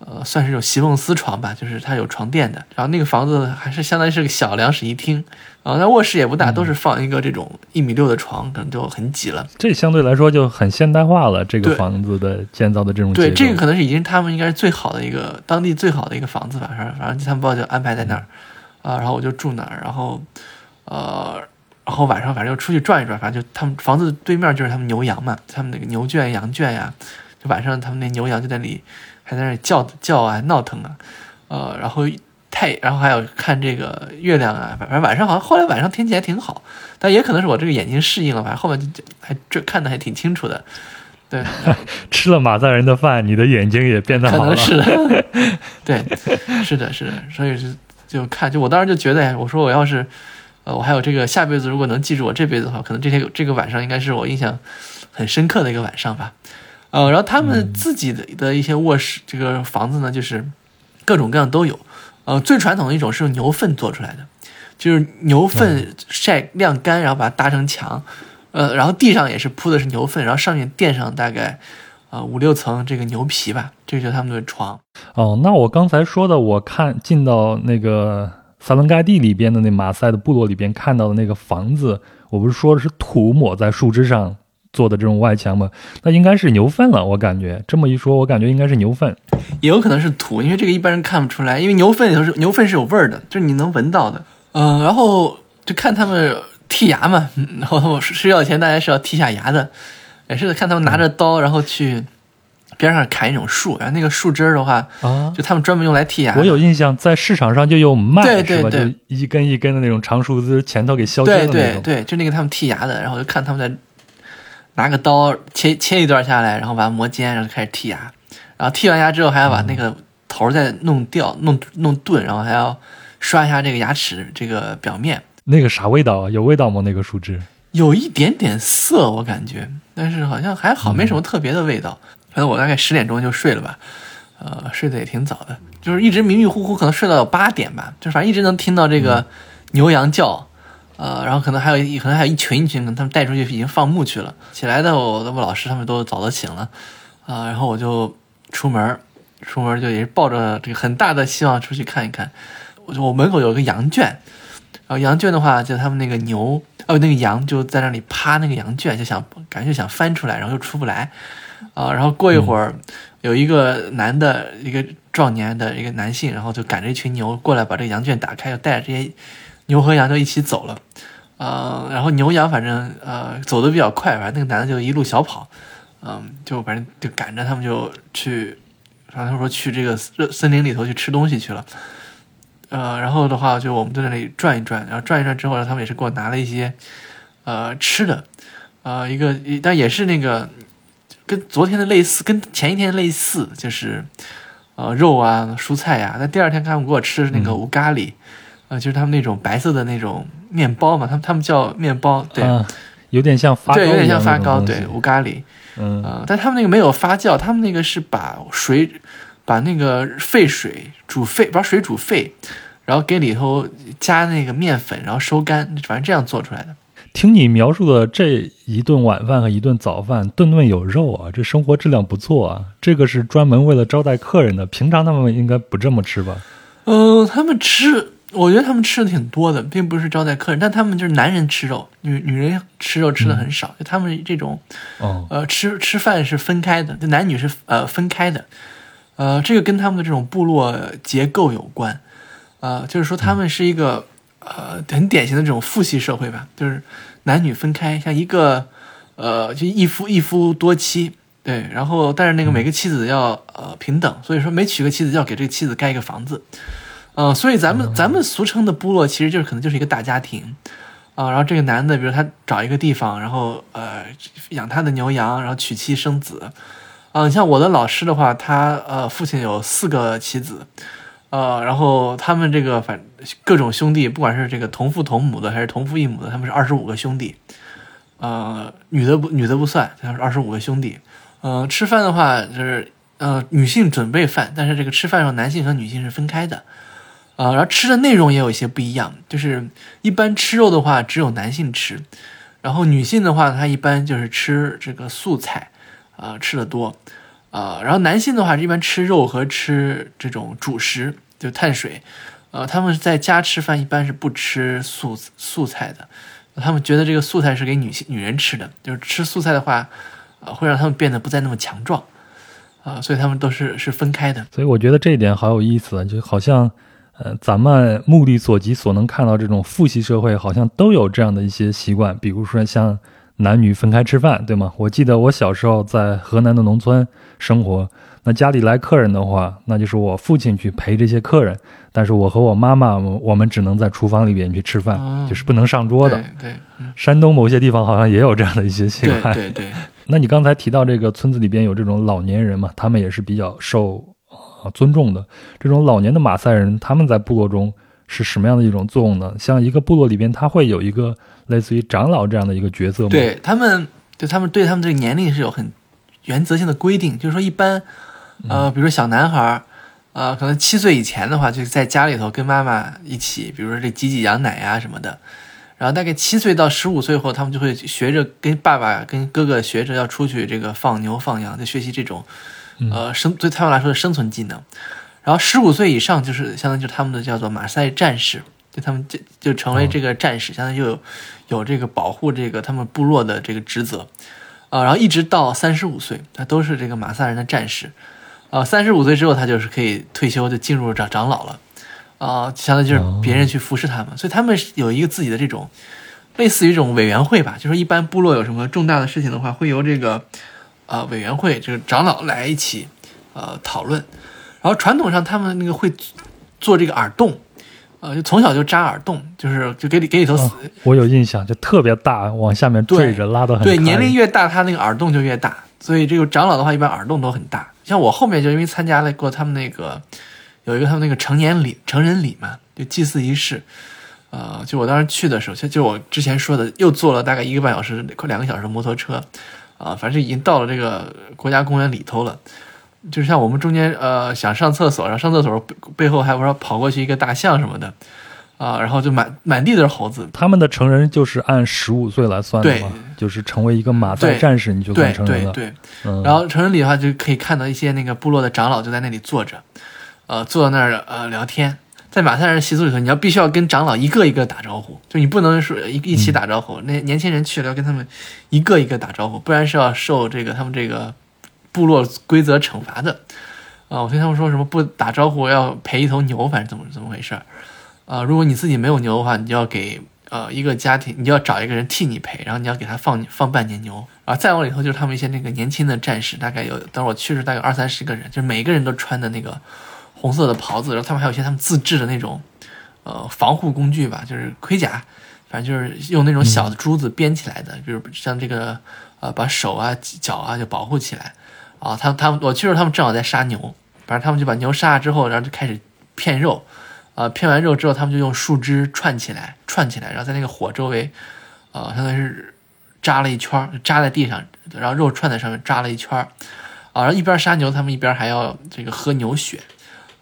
S2: 呃，算是有席梦思床吧，就是它有床垫的。然后那个房子还是相当于是个小两室一厅，然后那卧室也不大，都是放一个这种一米六的床，可能就很挤了。
S1: 这相对来说就很现代化了。这个房子的建造的这种
S2: 对，这个可能是已经他们应该是最好的一个当地最好的一个房子吧，反正反正他们把我就安排在那儿，啊，然后我就住那儿，然后呃，然后晚上反正就出去转一转，反正就他们房子对面就是他们牛羊嘛，他们那个牛圈羊圈呀，就晚上他们那牛羊就在那里还在那里叫叫啊闹腾啊，呃，然后太然后还有看这个月亮啊，反正晚上好像后来晚上天气还挺好，但也可能是我这个眼睛适应了，反正后面就就还这看的还挺清楚的，对。
S1: 吃了马赛人的饭，你的眼睛也变得好了。
S2: 可能是的，对，是的，是的，所以就就看，就我当时就觉得，哎，我说我要是，呃，我还有这个下辈子如果能记住我这辈子的话，可能这天这个晚上应该是我印象很深刻的一个晚上吧。呃，然后他们自己的的一些卧室，这个房子呢，就是各种各样都有。呃，最传统的一种是用牛粪做出来的，就是牛粪晒晾干，然后把它搭成墙。呃，然后地上也是铺的是牛粪，然后上面垫上大概呃五六层这个牛皮吧，这个就是他们的床。
S1: 哦，那我刚才说的，我看进到那个萨伦盖蒂里边的那马赛的部落里边看到的那个房子，我不是说的是土抹在树枝上做的这种外墙嘛？那应该是牛粪了，我感觉这么一说，我感觉应该是牛粪。
S2: 也有可能是土，因为这个一般人看不出来，因为牛粪里头是牛粪是有味儿的，就是你能闻到的。嗯、然后就看他们剔牙嘛，嗯 然后睡觉前大家是要剔下牙的，也是看他们拿着刀，然后去边上砍一种树，然后那个树枝儿的话，
S1: 啊，
S2: 就他们专门用来剔牙。
S1: 我有印象，在市场上就有卖，
S2: 对对？对
S1: 就一根一根的那种长树枝，前头给削尖
S2: 对
S1: 的那种。
S2: 对对，就那个他们剔牙的，然后就看他们在拿个刀切切一段下来，然后把它磨尖，然后就开始剔牙，然后剔完牙之后还要把那个头再弄掉、弄弄钝，然后还要刷一下这个牙齿这个表面，
S1: 那个啥味道啊？有味道吗？那个树枝？
S2: 有一点点涩，我感觉，但是好像还好，没什么特别的味道。反正我大概十点钟就睡了吧，呃，睡得也挺早的，就是一直迷迷糊糊，可能睡到有八点吧，就反正一直能听到这个牛羊叫，呃，然后可能还有一可能还有一群一群，可能他们带出去已经放牧去了。起来的我的老师他们都早都醒了，啊、然后我就出门，出门就也是抱着这个很大的希望出去看一看。我就我门口有个羊圈，然后羊圈的话，就他们那个牛，哦，那个羊就在那里趴那个羊圈，就想感觉想翻出来，然后又出不来，啊、然后过一会儿，有一个男的，一个壮年的一个男性，然后就赶着一群牛过来，把这个羊圈打开，又带着这些牛和羊就一起走了，呃，然后牛羊反正呃走的比较快，反正那个男的就一路小跑，嗯，就反正就赶着他们就去，反正说去这个森森林里头去吃东西去了，呃，然后的话就我们在那里转一转，然后转一转之后，他们也是给我拿了一些呃吃的，呃，一个但也是那个跟昨天的类似，跟前一天类似，就是呃肉啊蔬菜呀、但第二天他们给我吃的是那个无咖喱，呃，就是他们那种白色的那种面包嘛，他们他们叫面包，对。
S1: 啊，有点像发糕
S2: 对，有点像发糕，对，乌咖喱，
S1: 嗯
S2: 呃，但他们那个没有发酵，他们那个是把水，把那个沸水煮沸，把水煮沸，然后给里头加那个面粉，然后收干，反正这样做出来的。
S1: 听你描述的这一顿晚饭和一顿早饭，顿顿有肉啊，这生活质量不错啊。这个是专门为了招待客人的，平常他们应该不这么吃吧？
S2: 嗯、他们吃，我觉得他们吃的挺多的，并不是招待客人，但他们就是男人吃肉，女女人吃肉吃的很少，就他们这种
S1: 哦，
S2: 呃，吃吃饭是分开的，就男女是呃分开的，呃，这个跟他们的这种部落结构有关，呃，就是说他们是一个呃很典型的这种父系社会吧，就是男女分开，像一个呃就一夫一夫多妻，对，然后但是那个每个妻子要呃平等，所以说每娶个妻子要给这个妻子盖一个房子，呃，所以咱们咱们俗称的部落其实就是可能就是一个大家庭。啊，然后这个男的，比如他找一个地方，然后呃养他的牛羊，然后娶妻生子。啊，你像我的老师的话，他呃父亲有四个妻子，呃，然后他们这个反各种兄弟，不管是这个同父同母的还是同父异母的，他们是二十五个兄弟，呃，女的不女的不算，他是二十五个兄弟。呃，吃饭的话就是呃女性准备饭，但是这个吃饭的时候男性和女性是分开的。啊，然后吃的内容也有一些不一样，就是一般吃肉的话只有男性吃，然后女性的话她一般就是吃这个素菜，啊、吃的多，啊、然后男性的话一般吃肉和吃这种主食，就碳水，呃，他们在家吃饭一般是不吃素素菜的，他们觉得这个素菜是给女性女人吃的，就是吃素菜的话，啊、会让他们变得不再那么强壮，啊、所以他们都是是分开的。
S1: 所以我觉得这一点好有意思，就好像，呃，咱们目力所及所能看到这种父系社会，好像都有这样的一些习惯，比如说像男女分开吃饭，对吗？我记得我小时候在河南的农村生活，那家里来客人的话，那就是我父亲去陪这些客人，但是我和我妈妈，我我们只能在厨房里边去吃饭，
S2: 哦
S1: 就是不能上桌的。
S2: 对对，嗯，
S1: 山东某些地方好像也有这样的一些习
S2: 对
S1: 惯。
S2: 对对。
S1: 那你刚才提到这个村子里边有这种老年人嘛，他们也是比较受呃尊重的。这种老年的马赛人，他们在部落中是什么样的一种作用呢？像一个部落里边，他会有一个类似于长老这样的一个角色吗？，
S2: 对他们，对他们对他们这个年龄是有很原则性的规定，就是说一般，呃，比如说小男孩儿，呃，可能七岁以前的话，就是在家里头跟妈妈一起，比如说这挤挤羊奶呀、什么的。然后大概七岁到十五岁后，他们就会学着跟爸爸、跟哥哥学着要出去这个放牛放羊，就学习这种，呃生对他们来说的生存技能。然后十五岁以上就是相当于就是他们的叫做马赛战士，就他们就就成为这个战士，相当于就有有这个保护这个他们部落的这个职责，啊、然后一直到三十五岁，他都是这个马萨人的战士，啊、三十五岁之后他就是可以退休，就进入长长老了，啊、相当于就是别人去服侍他们，所以他们有一个自己的这种类似于这种委员会吧，就是一般部落有什么重大的事情的话，会由这个呃委员会就是长老来一起呃讨论，然后传统上他们那个会做这个耳洞。呃，就从小就扎耳洞，就是就给里给里头死、
S1: 哦我有印象，就特别大，往下面坠着，拉的很
S2: 对，年龄越大，他那个耳洞就越大，所以这个长老的话，一般耳洞都很大。像我后面就因为参加了过他们那个有一个他们那个成年礼、成人礼嘛，就祭祀仪式。呃，就我当时去的时候，就就我之前说的，又坐了大概一个半小时、快两个小时的摩托车，啊、反正已经到了这个国家公园里头了。就像我们中间呃想上厕所，然后上厕所背背后还不知道跑过去一个大象什么的，啊、然后就满满地都是猴子，
S1: 他们的成人就是按十五岁来算的
S2: 对
S1: 嘛，就是成为一个马赛
S2: 对
S1: 战士，你就
S2: 对
S1: 算成人了。
S2: 对对。
S1: 嗯，
S2: 然后成人礼的话，就可以看到一些那个部落的长老就在那里坐着，呃，坐在那儿呃聊天。在马赛人习俗里头，你要必须要跟长老一个一个打招呼，就你不能说一一起打招呼。那年轻人去了要跟他们一个一个打招呼，不然是要受这个他们这个部落规则惩罚的。啊、我听他们说什么不打招呼要赔一头牛，反正怎么怎么回事儿。啊、如果你自己没有牛的话，你就要给呃一个家庭，你就要找一个人替你赔，然后你要给他放放半年牛，啊再往里头就是他们一些那个年轻的战士，大概有，等我去时大概二三十个人，就是每个人都穿的那个红色的袍子，然后他们还有一些他们自制的那种呃防护工具吧，就是盔甲，反正就是用那种小的珠子编起来的，比如像这个呃把手啊脚啊就保护起来。啊，他他们我去时候他们正好在杀牛，反正他们就把牛杀了之后，然后就开始片肉。啊，片完肉之后，他们就用树枝串起来，串起来，然后在那个火周围，呃，相当于是扎了一圈，扎在地上，然后肉串在上面扎了一圈，啊，然后一边杀牛，他们一边还要这个喝牛血，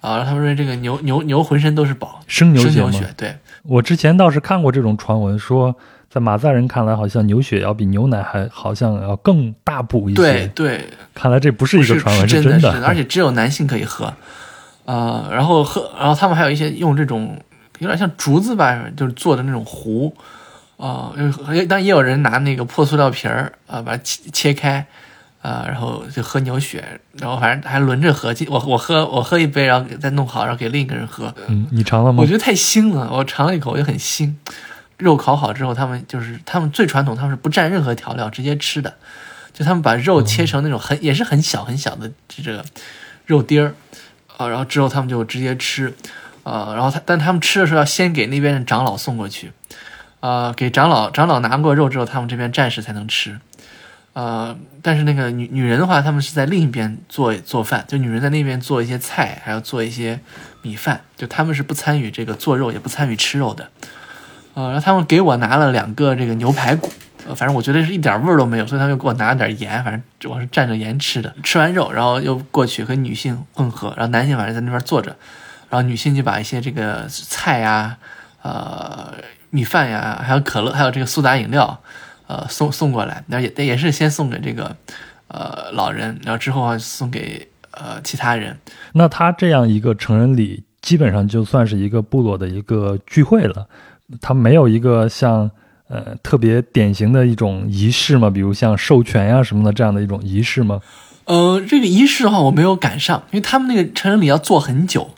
S2: 啊，他们说这个牛牛牛浑身都是宝，
S1: 生
S2: 牛
S1: 血
S2: 对，
S1: 我之前倒是看过这种传闻，说在马赛人看来，好像牛血要比牛奶还好像要更大补一些。
S2: 对对，
S1: 看来这不是一个传闻，
S2: 是
S1: 真
S2: 的是，而且只有男性可以喝。呃，然后喝，然后他们还有一些用这种有点像竹子吧，就是做的那种壶，啊，但也有人拿那个破塑料瓶儿啊，把它切切开，啊，然后就喝牛血，然后反正还轮着喝，我我喝我喝一杯，然后再弄好，然后给另一个人喝。
S1: 嗯，你尝了吗？
S2: 我觉得太腥了，我尝了一口，我就很腥。肉烤好之后，他们就是他们最传统，他们是不蘸任何调料直接吃的，就他们把肉切成那种很也是很小很小的这个肉丁儿。啊，然后之后他们就直接吃，呃，然后他但他们吃的时候要先给那边的长老送过去，啊，给长老长老拿过肉之后，他们这边战士才能吃，呃，但是那个女女人的话，他们是在另一边做做饭，就女人在那边做一些菜，还要做一些米饭，就他们是不参与这个做肉，也不参与吃肉的，呃，然后他们给我拿了两个这个牛排骨。反正我觉得是一点味儿都没有，所以他们又给我拿了点盐，反正主要是蘸着盐吃的。吃完肉，然后又过去和女性混合，然后男性反正在那边坐着，然后女性就把一些这个菜呀、呃米饭呀，还有可乐，还有这个苏打饮料，呃送送过来。那也也是先送给这个呃老人，然后之后啊送给呃其他人。
S1: 那他这样一个成人礼，基本上就算是一个部落的一个聚会了，他没有一个像。呃，特别典型的一种仪式嘛，比如像授权呀什么的这样的一种仪式吗？
S2: 呃，这个仪式的话，我没有赶上，因为他们那个成人礼要做很久，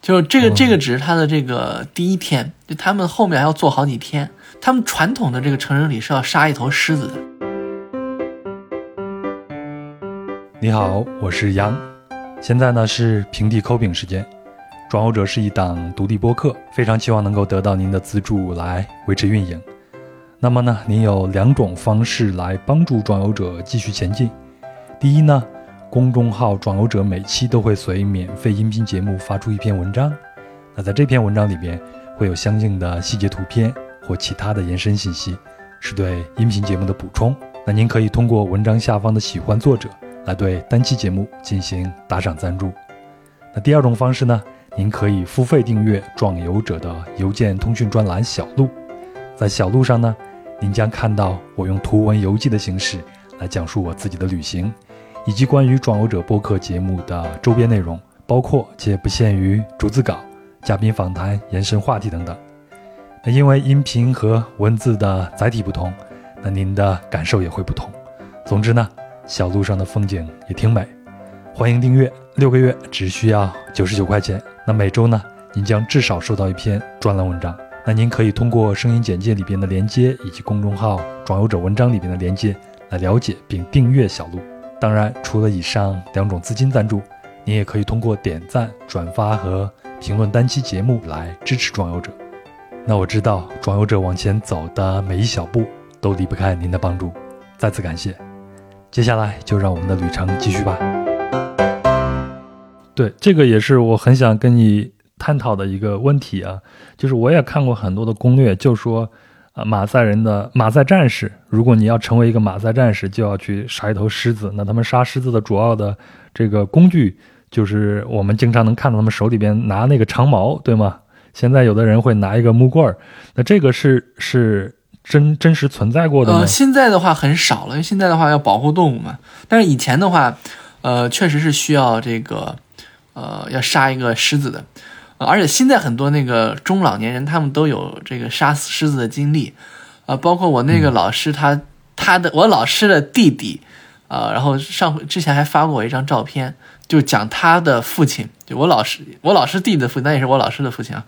S2: 就这个这个只是他的这个第一天，就他们后面还要做好几天。他们传统的这个成人礼是要杀一头狮子的。
S1: 你好，我是杨，现在呢是平地抠饼时间。转游者是一档独立播客，非常期望能够得到您的资助来维持运营。那么呢，您有两种方式来帮助转游者继续前进。第一呢，公众号转游者每期都会随免费音频节目发出一篇文章，那在这篇文章里边会有相应的细节图片或其他的延伸信息，是对音频节目的补充。那您可以通过文章下方的喜欢作者来对单期节目进行打赏赞助。那第二种方式呢，您可以付费订阅壮游者的邮件通讯专栏小路，在小路上呢。您将看到我用图文游记的形式来讲述我自己的旅行，以及关于壮游者播客节目的周边内容，包括且不限于逐字稿、嘉宾访谈、延伸话题等等。那因为音频和文字的载体不同，那您的感受也会不同。总之呢，小路上的风景也挺美。欢迎订阅，六个月只需要九十九块钱。那每周呢，您将至少收到一篇专栏文章。那您可以通过声音简介里边的连接，以及公众号“装游者”文章里边的连接来了解并订阅小路。当然，除了以上两种资金赞助，您也可以通过点赞、转发和评论单期节目来支持装游者。那我知道，装游者往前走的每一小步都离不开您的帮助，再次感谢。接下来就让我们的旅程继续吧。对，这个也是我很想跟你。探讨的一个问题啊，就是我也看过很多的攻略，就说啊，马赛人的马赛战士，如果你要成为一个马赛战士，就要去杀一头狮子。那他们杀狮子的主要的这个工具，就是我们经常能看到他们手里边拿那个长矛，对吗？现在有的人会拿一个木棍儿，那这个是是真真实存在过的吗？
S2: 现在的话很少了，因为现在的话要保护动物嘛。但是以前的话，呃，确实是需要这个，呃，要杀一个狮子的。而且现在很多那个中老年人，他们都有这个杀死狮子的经历，啊，包括我那个老师，他他的我老师的弟弟，啊，然后上之前还发过我一张照片，就讲他的父亲，就我老师我老师弟弟的父亲，那也是我老师的父亲啊，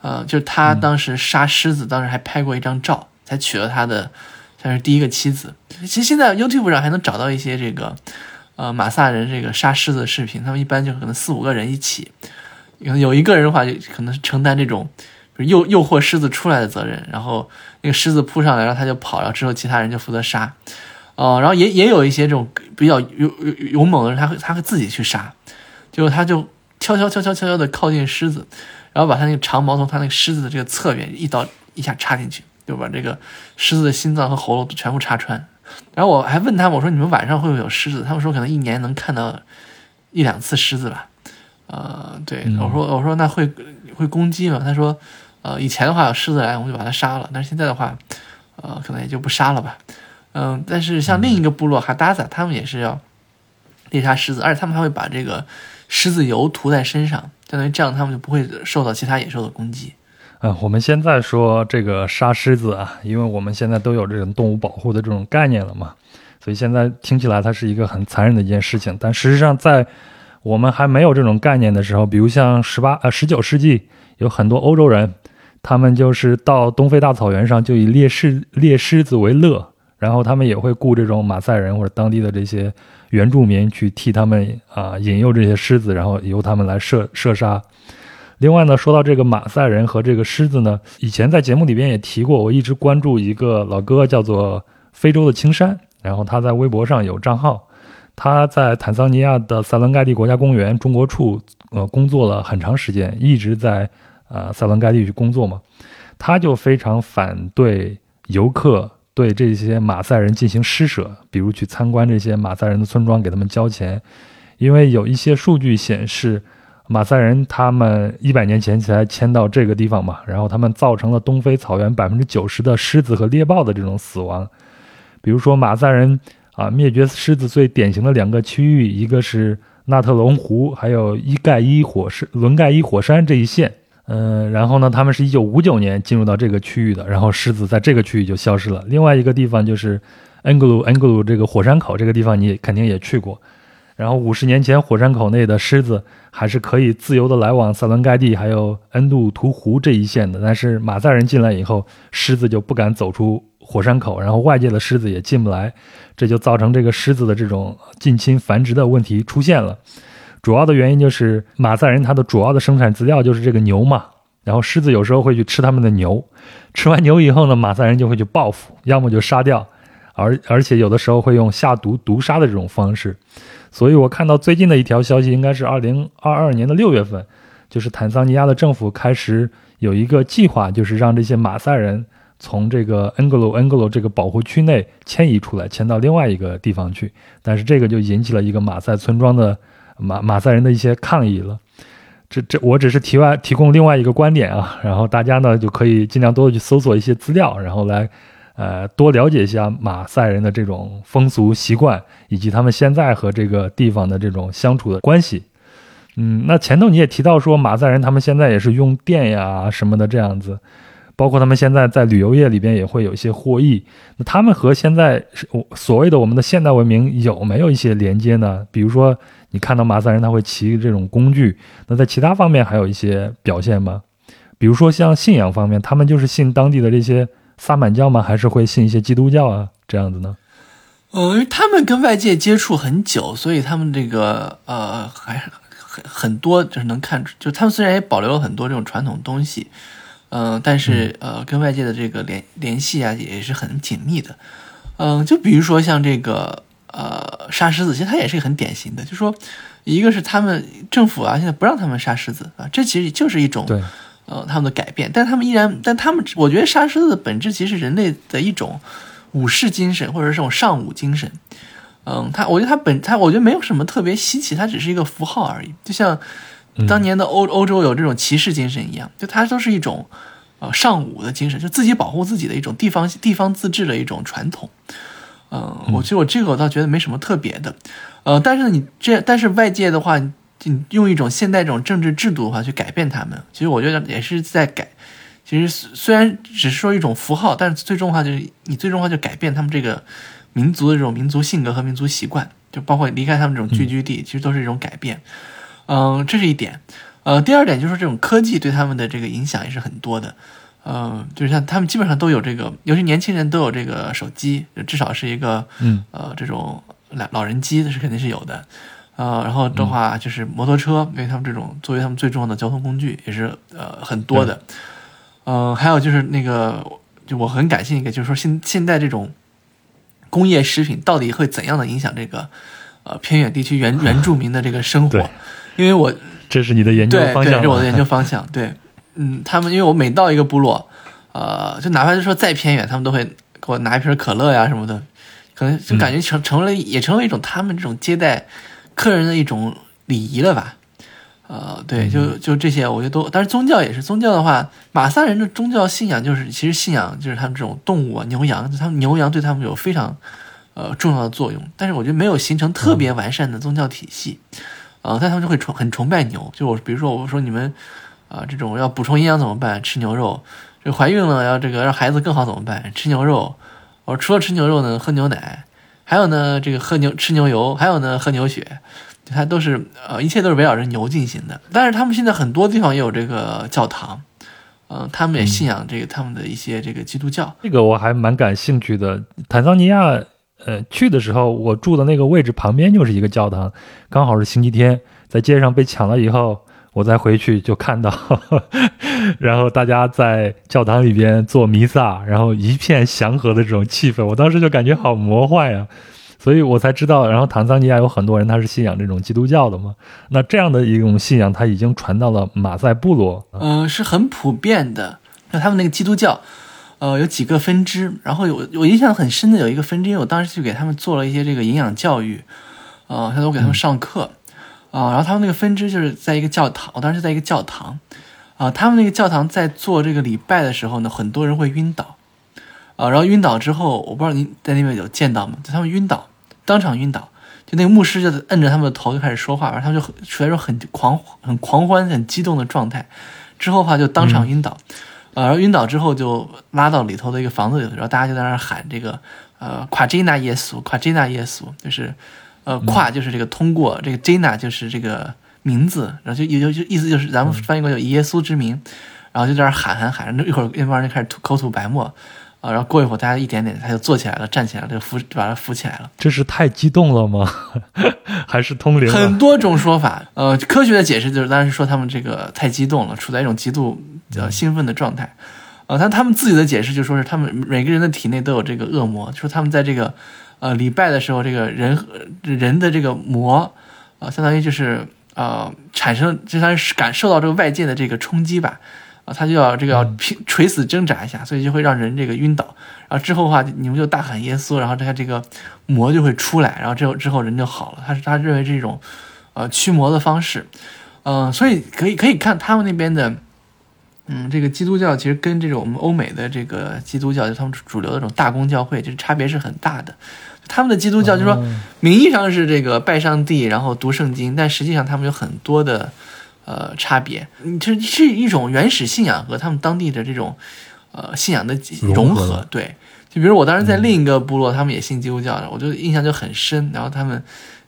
S2: 呃，就是他当时杀狮子，当时还拍过一张照，才娶了他的算是第一个妻子。其实现在 YouTube 上还能找到一些这个呃马萨人这个杀狮子的视频，他们一般就可能四五个人一起，可能有一个人的话就可能是承担这种诱诱惑狮子出来的责任，然后那个狮子扑上来，然后他就跑，然后之后其他人就负责杀。哦，然后也也有一些这种比较勇勇勇猛的人，他会他会自己去杀，就他就悄悄悄悄悄悄的靠近狮子，然后把他那个长矛从他那个狮子的这个侧面一刀一下插进去，就把这个狮子的心脏和喉咙全部插穿。然后我还问他们，我说你们晚上会不会有狮子？他们说可能一年能看到一两次狮子吧。呃，对，我说我说那会会攻击吗？他说，呃，以前的话有狮子来，我们就把它杀了，但是现在的话，呃，可能也就不杀了吧。嗯，但是像另一个部落哈达萨，他们也是要猎杀狮子，而且他们还会把这个狮子油涂在身上，相当于这样他们就不会受到其他野兽的攻击。
S1: 嗯，我们现在说这个杀狮子啊，因为我们现在都有这种动物保护的这种概念了嘛，所以现在听起来它是一个很残忍的一件事情。但事实上，在我们还没有这种概念的时候，比如像十八呃十九世纪，有很多欧洲人，他们就是到东非大草原上就以猎狮猎狮子为乐。然后他们也会雇这种马赛人或者当地的这些原住民去替他们啊引诱这些狮子，然后由他们来射射杀。另外呢，说到这个马赛人和这个狮子呢，以前在节目里边也提过，我一直关注一个老哥叫做非洲的青山，然后他在微博上有账号，他在坦桑尼亚的塞伦盖蒂国家公园中国处呃工作了很长时间，一直在呃塞伦盖蒂去工作嘛，他就非常反对游客。对这些马赛人进行施舍，比如去参观这些马赛人的村庄，给他们交钱，因为有一些数据显示，马赛人他们一百年前才迁到这个地方嘛，然后他们造成了东非草原百分之九十的狮子和猎豹的这种死亡。比如说马赛人啊，灭绝狮子最典型的两个区域，一个是纳特隆湖，还有伊盖伊火山、伦盖伊火山这一线。嗯，然后呢，他们是一九五九年进入到这个区域的，然后狮子在这个区域就消失了。另外一个地方就是恩格鲁，恩格鲁这个火山口这个地方，你肯定也去过。然后五十年前，火山口内的狮子还是可以自由的来往塞伦盖蒂还有恩杜图湖这一线的，但是马赛人进来以后，狮子就不敢走出火山口，然后外界的狮子也进不来，这就造成这个狮子的这种近亲繁殖的问题出现了。主要的原因就是马赛人他的主要的生产资料就是这个牛嘛，然后狮子有时候会去吃他们的牛，吃完牛以后呢，马赛人就会去报复，要么就杀掉，而而且有的时候会用下毒毒杀的这种方式。所以我看到最近的一条消息，应该是二零二二年的六月份，就是坦桑尼亚的政府开始有一个计划，就是让这些马赛人从这个恩格鲁恩格鲁这个保护区内迁移出来，迁到另外一个地方去。但是这个就引起了一个马赛村庄的。马马赛人的一些抗议了，这这我只是提外提供另外一个观点啊，然后大家呢就可以尽量多的去搜索一些资料，然后来呃多了解一下马赛人的这种风俗习惯，以及他们现在和这个地方的这种相处的关系。嗯，那前头你也提到说马赛人他们现在也是用电呀什么的这样子。包括他们现在在旅游业里边也会有一些获益，那他们和现在是所谓的我们的现代文明有没有一些连接呢？比如说，你看到马赛人他会骑这种工具，那在其他方面还有一些表现吗？比如说像信仰方面，他们就是信当地的这些萨满教吗？还是会信一些基督教啊这样子呢？
S2: 呃，因为他们跟外界接触很久，所以他们这个呃还很很多就是能看出，就他们虽然也保留了很多这种传统东西。嗯，但是呃，跟外界的这个联联系啊，也是很紧密的。嗯，就比如说像这个呃杀狮子，其实它也是很典型的，就说一个是他们政府啊，现在不让他们杀狮子啊，这其实就是一种呃他们的改变，但他们依然，但他们我觉得杀狮子的本质其实是人类的一种武士精神，或者是这种尚武精神。嗯，他我觉得他本他我觉得没有什么特别稀奇，它只是一个符号而已，就像。当年的欧欧洲有这种骑士精神一样，就它都是一种，呃，尚武的精神，就自己保护自己的一种地方地方自治的一种传统。嗯，我其实我这个我倒觉得没什么特别的，呃，但是你这但是外界的话，你用一种现代这种政治制度的话去改变他们，其实我觉得也是在改。其实虽然只是说一种符号，但是最终的话就是你最终的话就改变他们这个民族的这种民族性格和民族习惯，就包括离开他们这种聚居地，其实都是一种改变。嗯，这是一点，呃，第二点就是这种科技对他们的这个影响也是很多的。呃，就是像他们基本上都有这个，尤其年轻人都有这个手机，至少是一个
S1: 嗯
S2: 呃这种老老人机，这是肯定是有的。呃，然后的话就是摩托车，因为他们这种作为他们最重要的交通工具，也是呃很多的。嗯、还有就是那个，就我很感兴趣一个，就是说现现在这种工业食品到底会怎样的影响这个呃偏远地区原原住民的这个生活
S1: 对？
S2: 因为我
S1: 这是你的研究方向吗
S2: 这是我的研究方向。对，嗯，他们因为我每到一个部落，呃，就哪怕是说再偏远，他们都会给我拿一瓶可乐呀什么的，可能就感觉成、成为也成为一种他们这种接待客人的一种礼仪了吧。呃，对，就就这些，我觉得都，但是宗教也是宗教的话，马萨人的宗教信仰就是，其实信仰就是他们这种动物啊，牛羊，他们牛羊对他们有非常呃重要的作用，但是我觉得没有形成特别完善的宗教体系，呃，但他们就会崇很崇拜牛，就我比如说我说你们啊、这种要补充营养怎么办？吃牛肉，这怀孕了要这个让孩子更好怎么办？吃牛肉，我说除了吃牛肉呢，喝牛奶，还有呢这个喝牛吃牛油，还有呢喝牛血。它都是呃，一切都是围绕着牛进行的。但是他们现在很多地方也有这个教堂，呃，他们也信仰这个他们的一些这个基督教。
S1: 这个我还蛮感兴趣的。坦桑尼亚，呃，去的时候我住的那个位置旁边就是一个教堂，刚好是星期天，在街上被抢了以后，我再回去就看到，然后大家在教堂里边做弥撒，然后一片祥和的这种气氛，我当时就感觉好魔幻呀、所以我才知道，然后坦桑尼亚有很多人他是信仰这种基督教的嘛。那这样的一种信仰，它已经传到了马赛部落。
S2: 嗯、是很普遍的。那他们那个基督教，呃，有几个分支，然后有我印象很深的有一个分支，因为我当时去给他们做了一些这个营养教育，呃，他都给他们上课，啊、然后他们那个分支就是在一个教堂，我当时在一个教堂，啊、他们那个教堂在做这个礼拜的时候呢，很多人会晕倒，啊、然后晕倒之后，我不知道您在那边有见到吗？就他们晕倒，当场晕倒。就那个牧师就摁着他们的头就开始说话，然后他们就很处在一种很狂、很狂欢、很激动的状态。之后的话就当场晕倒，呃，然后晕倒之后就拉到里头的一个房子里头，然后大家就在那喊这个呃夸 Jina 耶稣，夸 Jina 耶稣，就是呃跨就是这个通过，这个 Jina 就是这个名字，然后就有就意思就是咱们翻译过来有耶稣之名，然后就在那儿喊喊喊，一会儿那帮人就开始吐口吐白沫。啊，然后过一会儿，大家一点点，他就坐起来了，站起来了，就扶把他扶起来了。
S1: 这是太激动了吗？还是通灵？
S2: 很多种说法，呃，科学的解释就是，当然是说他们这个太激动了，处在一种极度呃兴奋的状态，呃，但他们自己的解释就说是他们每个人的体内都有这个恶魔，说他们在这个呃礼拜的时候，这个人人的这个魔，啊、相当于就是呃产生，就相当于是感受到这个外界的这个冲击吧。啊，他就要这个要拼垂死挣扎一下，所以就会让人这个晕倒。然后之后的话，你们就大喊耶稣，然后这个这个魔就会出来，然后之后之后人就好了。他是他认为这种呃驱魔的方式，嗯、所以可以可以看他们那边的，嗯，这个基督教其实跟这种我们欧美的这个基督教，就他们主流的这种大公教会，就是差别是很大的。他们的基督教就是说，
S1: 哦
S2: 名义上是这个拜上帝，然后读圣经，但实际上他们有很多的呃差别。嗯，这是一种原始信仰和他们当地的这种呃信仰的融
S1: 融合
S2: 对，就比如我当时在另一个部落，他们也信基督教的，我就印象就很深。然后他们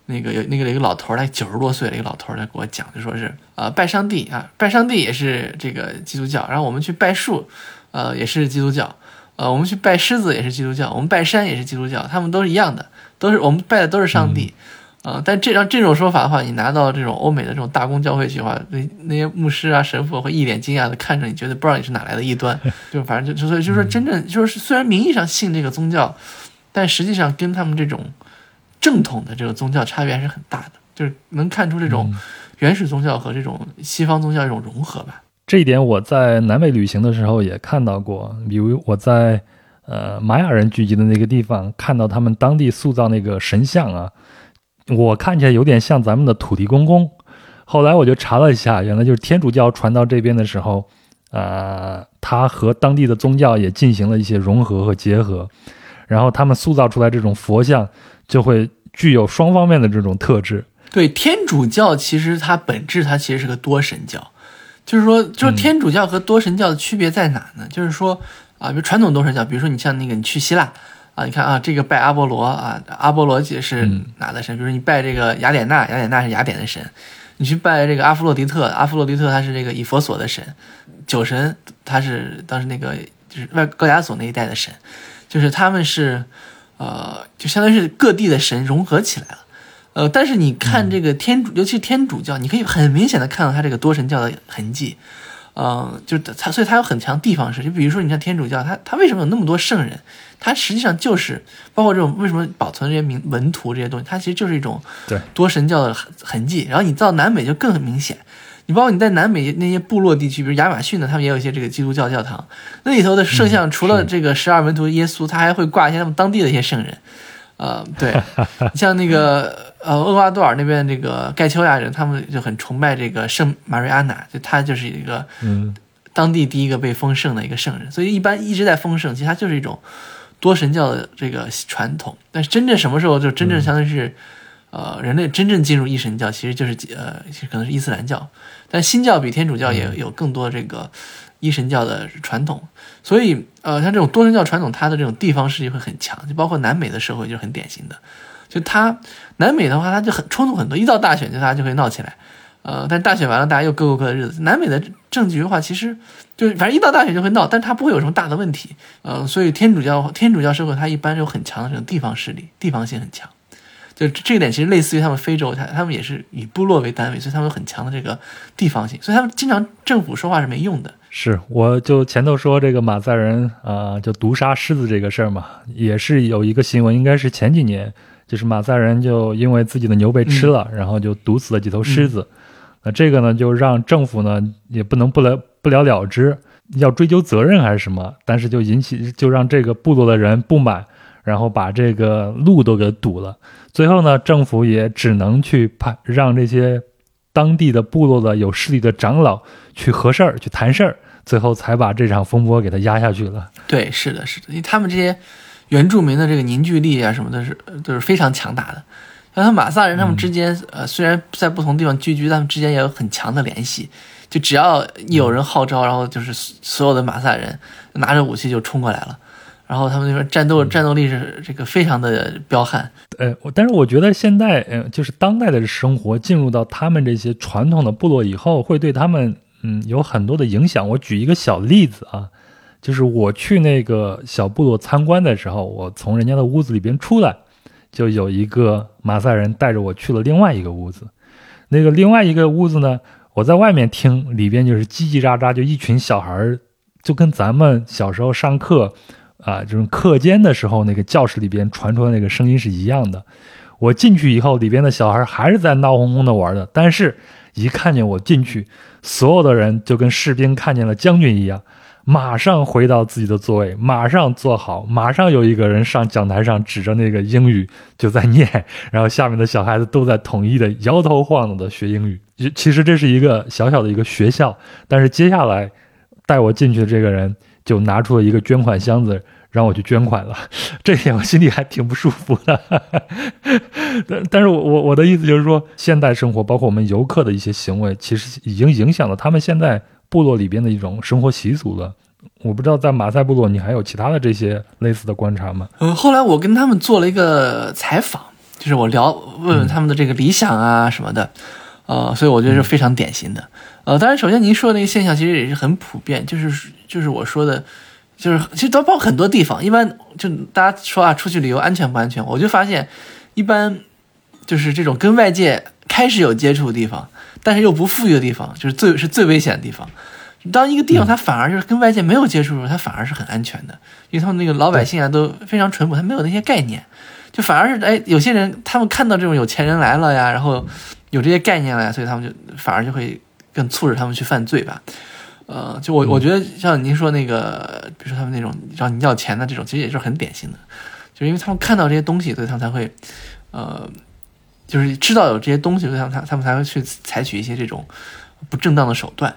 S2: 那个有那个有一个老头儿，他九十多岁了，一个老头儿，他给我讲，就说是呃拜上帝啊，拜上帝也是这个基督教，然后我们去拜树，呃也是基督教。呃，我们去拜狮子也是基督教，我们拜山也是基督教，他们都是一样的，都是我们拜的都是上帝。呃，但这样这种说法的话，你拿到这种欧美的这种大公教会去的话，那那些牧师啊、神父会一脸惊讶的看着你，觉得不知道你是哪来的异端，就反正就就所以就是说真正就是虽然名义上信这个宗教，但实际上跟他们这种正统的这个宗教差别还是很大的，就是能看出这种原始宗教和这种西方宗教一种融合吧。
S1: 这一点我在南美旅行的时候也看到过，比如我在呃玛雅人聚集的那个地方看到他们当地塑造那个神像啊，我看起来有点像咱们的土地公公。后来我就查了一下，原来就是天主教传到这边的时候，呃，它和当地的宗教也进行了一些融合和结合，然后他们塑造出来这种佛像就会具有双方面的这种特质。
S2: 对，天主教其实它本质它其实是个多神教，就是说，就是天主教和多神教的区别在哪呢？就是说啊，比如传统多神教，比如说你像那个你去希腊啊，你看啊，这个拜阿波罗啊，阿波罗姐是
S1: 嗯
S2: 哪的神？比如说你拜这个雅典娜，雅典娜是雅典的神，你去拜这个阿弗洛狄特，阿弗洛狄特他是这个以佛所的神，酒神他是当时那个就是外高加索那一带的神，就是他们是，呃，就相当于是各地的神融合起来了，呃，但是你看这个天主，尤其是天主教，你可以很明显的看到它这个多神教的痕迹，嗯，就是它，所以它有很强地方式。就比如说，你看天主教，它它为什么有那么多圣人？它实际上就是包括这种为什么保存这些名文图这些东西，它其实就是一种
S1: 对
S2: 多神教的痕痕迹。然后你到南美就更很明显，你包括你在南美那些部落地区，比如亚马逊呢，他们也有一些这个基督教教堂，那里头的圣像除了这个十二门徒耶稣，他还会挂一些他们当地的一些圣人。呃，对，像那个呃厄瓜多尔那边这个盖丘亚人，他们就很崇拜这个圣玛瑞安娜，就他就是一个
S1: 嗯。
S2: 当地第一个被封圣的一个圣人，所以一般一直在封圣，其实它就是一种多神教的这个传统。但是真正什么时候就真正相当于是，呃，人类真正进入一神教，其实就是呃，可能是伊斯兰教，但新教比天主教也有更多这个一神教的传统。所以呃，像这种多神教传统，它的这种地方势力会很强，就包括南美的社会就是很典型的，就它南美的话，它就很冲突很多，一到大选就大家就会闹起来。呃，但大选完了，大家又各过各的日子。南美的政局的话，其实就是反正一到大选就会闹，但它不会有什么大的问题。呃，所以天主教天主教社会它一般有很强的这种地方势力，地方性很强。就这一点其实类似于他们非洲，他他们也是以部落为单位，所以他们有很强的这个地方性，所以他们经常政府说话是没用的。
S1: 是，我就前头说这个马赛人啊、就毒杀狮子这个事儿嘛，也是有一个新闻，应该是前几年，就是马赛人就因为自己的牛被吃了，然后就毒死了几头狮子。那这个呢，就让政府呢也不能不了不了了之，要追究责任还是什么，但是就引起就让这个部落的人不满，然后把这个路都给堵了。最后呢，政府也只能去派让这些当地的部落的有势力的长老去合事儿、去谈事儿，最后才把这场风波给它压下去了。
S2: 对，是的，是的，因为他们这些原住民的这个凝聚力啊什么的，是都是非常强大的。像他马萨人他们之间，呃，虽然在不同地方聚居，他们之间也有很强的联系。就只要一有人号召，然后就是所有的马萨人拿着武器就冲过来了，然后他们那边战斗战斗力是这个非常的彪悍。
S1: 呃，我但是我觉得现在，呃，就是当代的生活进入到他们这些传统的部落以后，会对他们，嗯，有很多的影响。我举一个小例子啊，就是我去那个小部落参观的时候，我从人家的屋子里边出来，就有一个马赛人带着我去了另外一个屋子。那个另外一个屋子呢，我在外面听，里边就是叽叽喳喳，就一群小孩儿，就跟咱们小时候上课。啊，这种课间的时候，那个教室里边传出的那个声音是一样的。我进去以后，里边的小孩还是在闹哄哄的玩的，但是，一看见我进去，所有的人就跟士兵看见了将军一样，马上回到自己的座位，马上坐好，马上有一个人上讲台上指着那个英语就在念，然后下面的小孩子都在统一的摇头晃脑的学英语。其实这是一个小小的一个学校，但是接下来带我进去的这个人就拿出了一个捐款箱子。让我去捐款了，这点我心里还挺不舒服的。但但是我我我的意思就是说，现代生活包括我们游客的一些行为，其实已经影响了他们现在部落里边的一种生活习俗了。我不知道在马赛部落，你还有其他的这些类似的观察吗？
S2: 嗯，后来我跟他们做了一个采访，就是我聊问问他们的这个理想啊什么的，呃，所以我觉得是非常典型的。呃，当然，首先您说的那个现象其实也是很普遍，就是就是我说的。就是其实都包括很多地方，一般就大家说啊，出去旅游安全不安全？我就发现，一般就是这种跟外界开始有接触的地方，但是又不富裕的地方，就是最是最危险的地方。当一个地方它反而就是跟外界没有接触的时候，它反而是很安全的，因为他们那个老百姓啊都非常淳朴，他没有那些概念，就反而是哎，有些人他们看到这种有钱人来了呀，然后有这些概念了呀，所以他们就反而就会更促使他们去犯罪吧。呃，就我我觉得像您说那个，比如说他们那种让你要钱的这种，其实也是很典型的，就是因为他们看到这些东西，所以他们才会，呃，就是知道有这些东西，所以他们他他们才会去采取一些这种不正当的手段。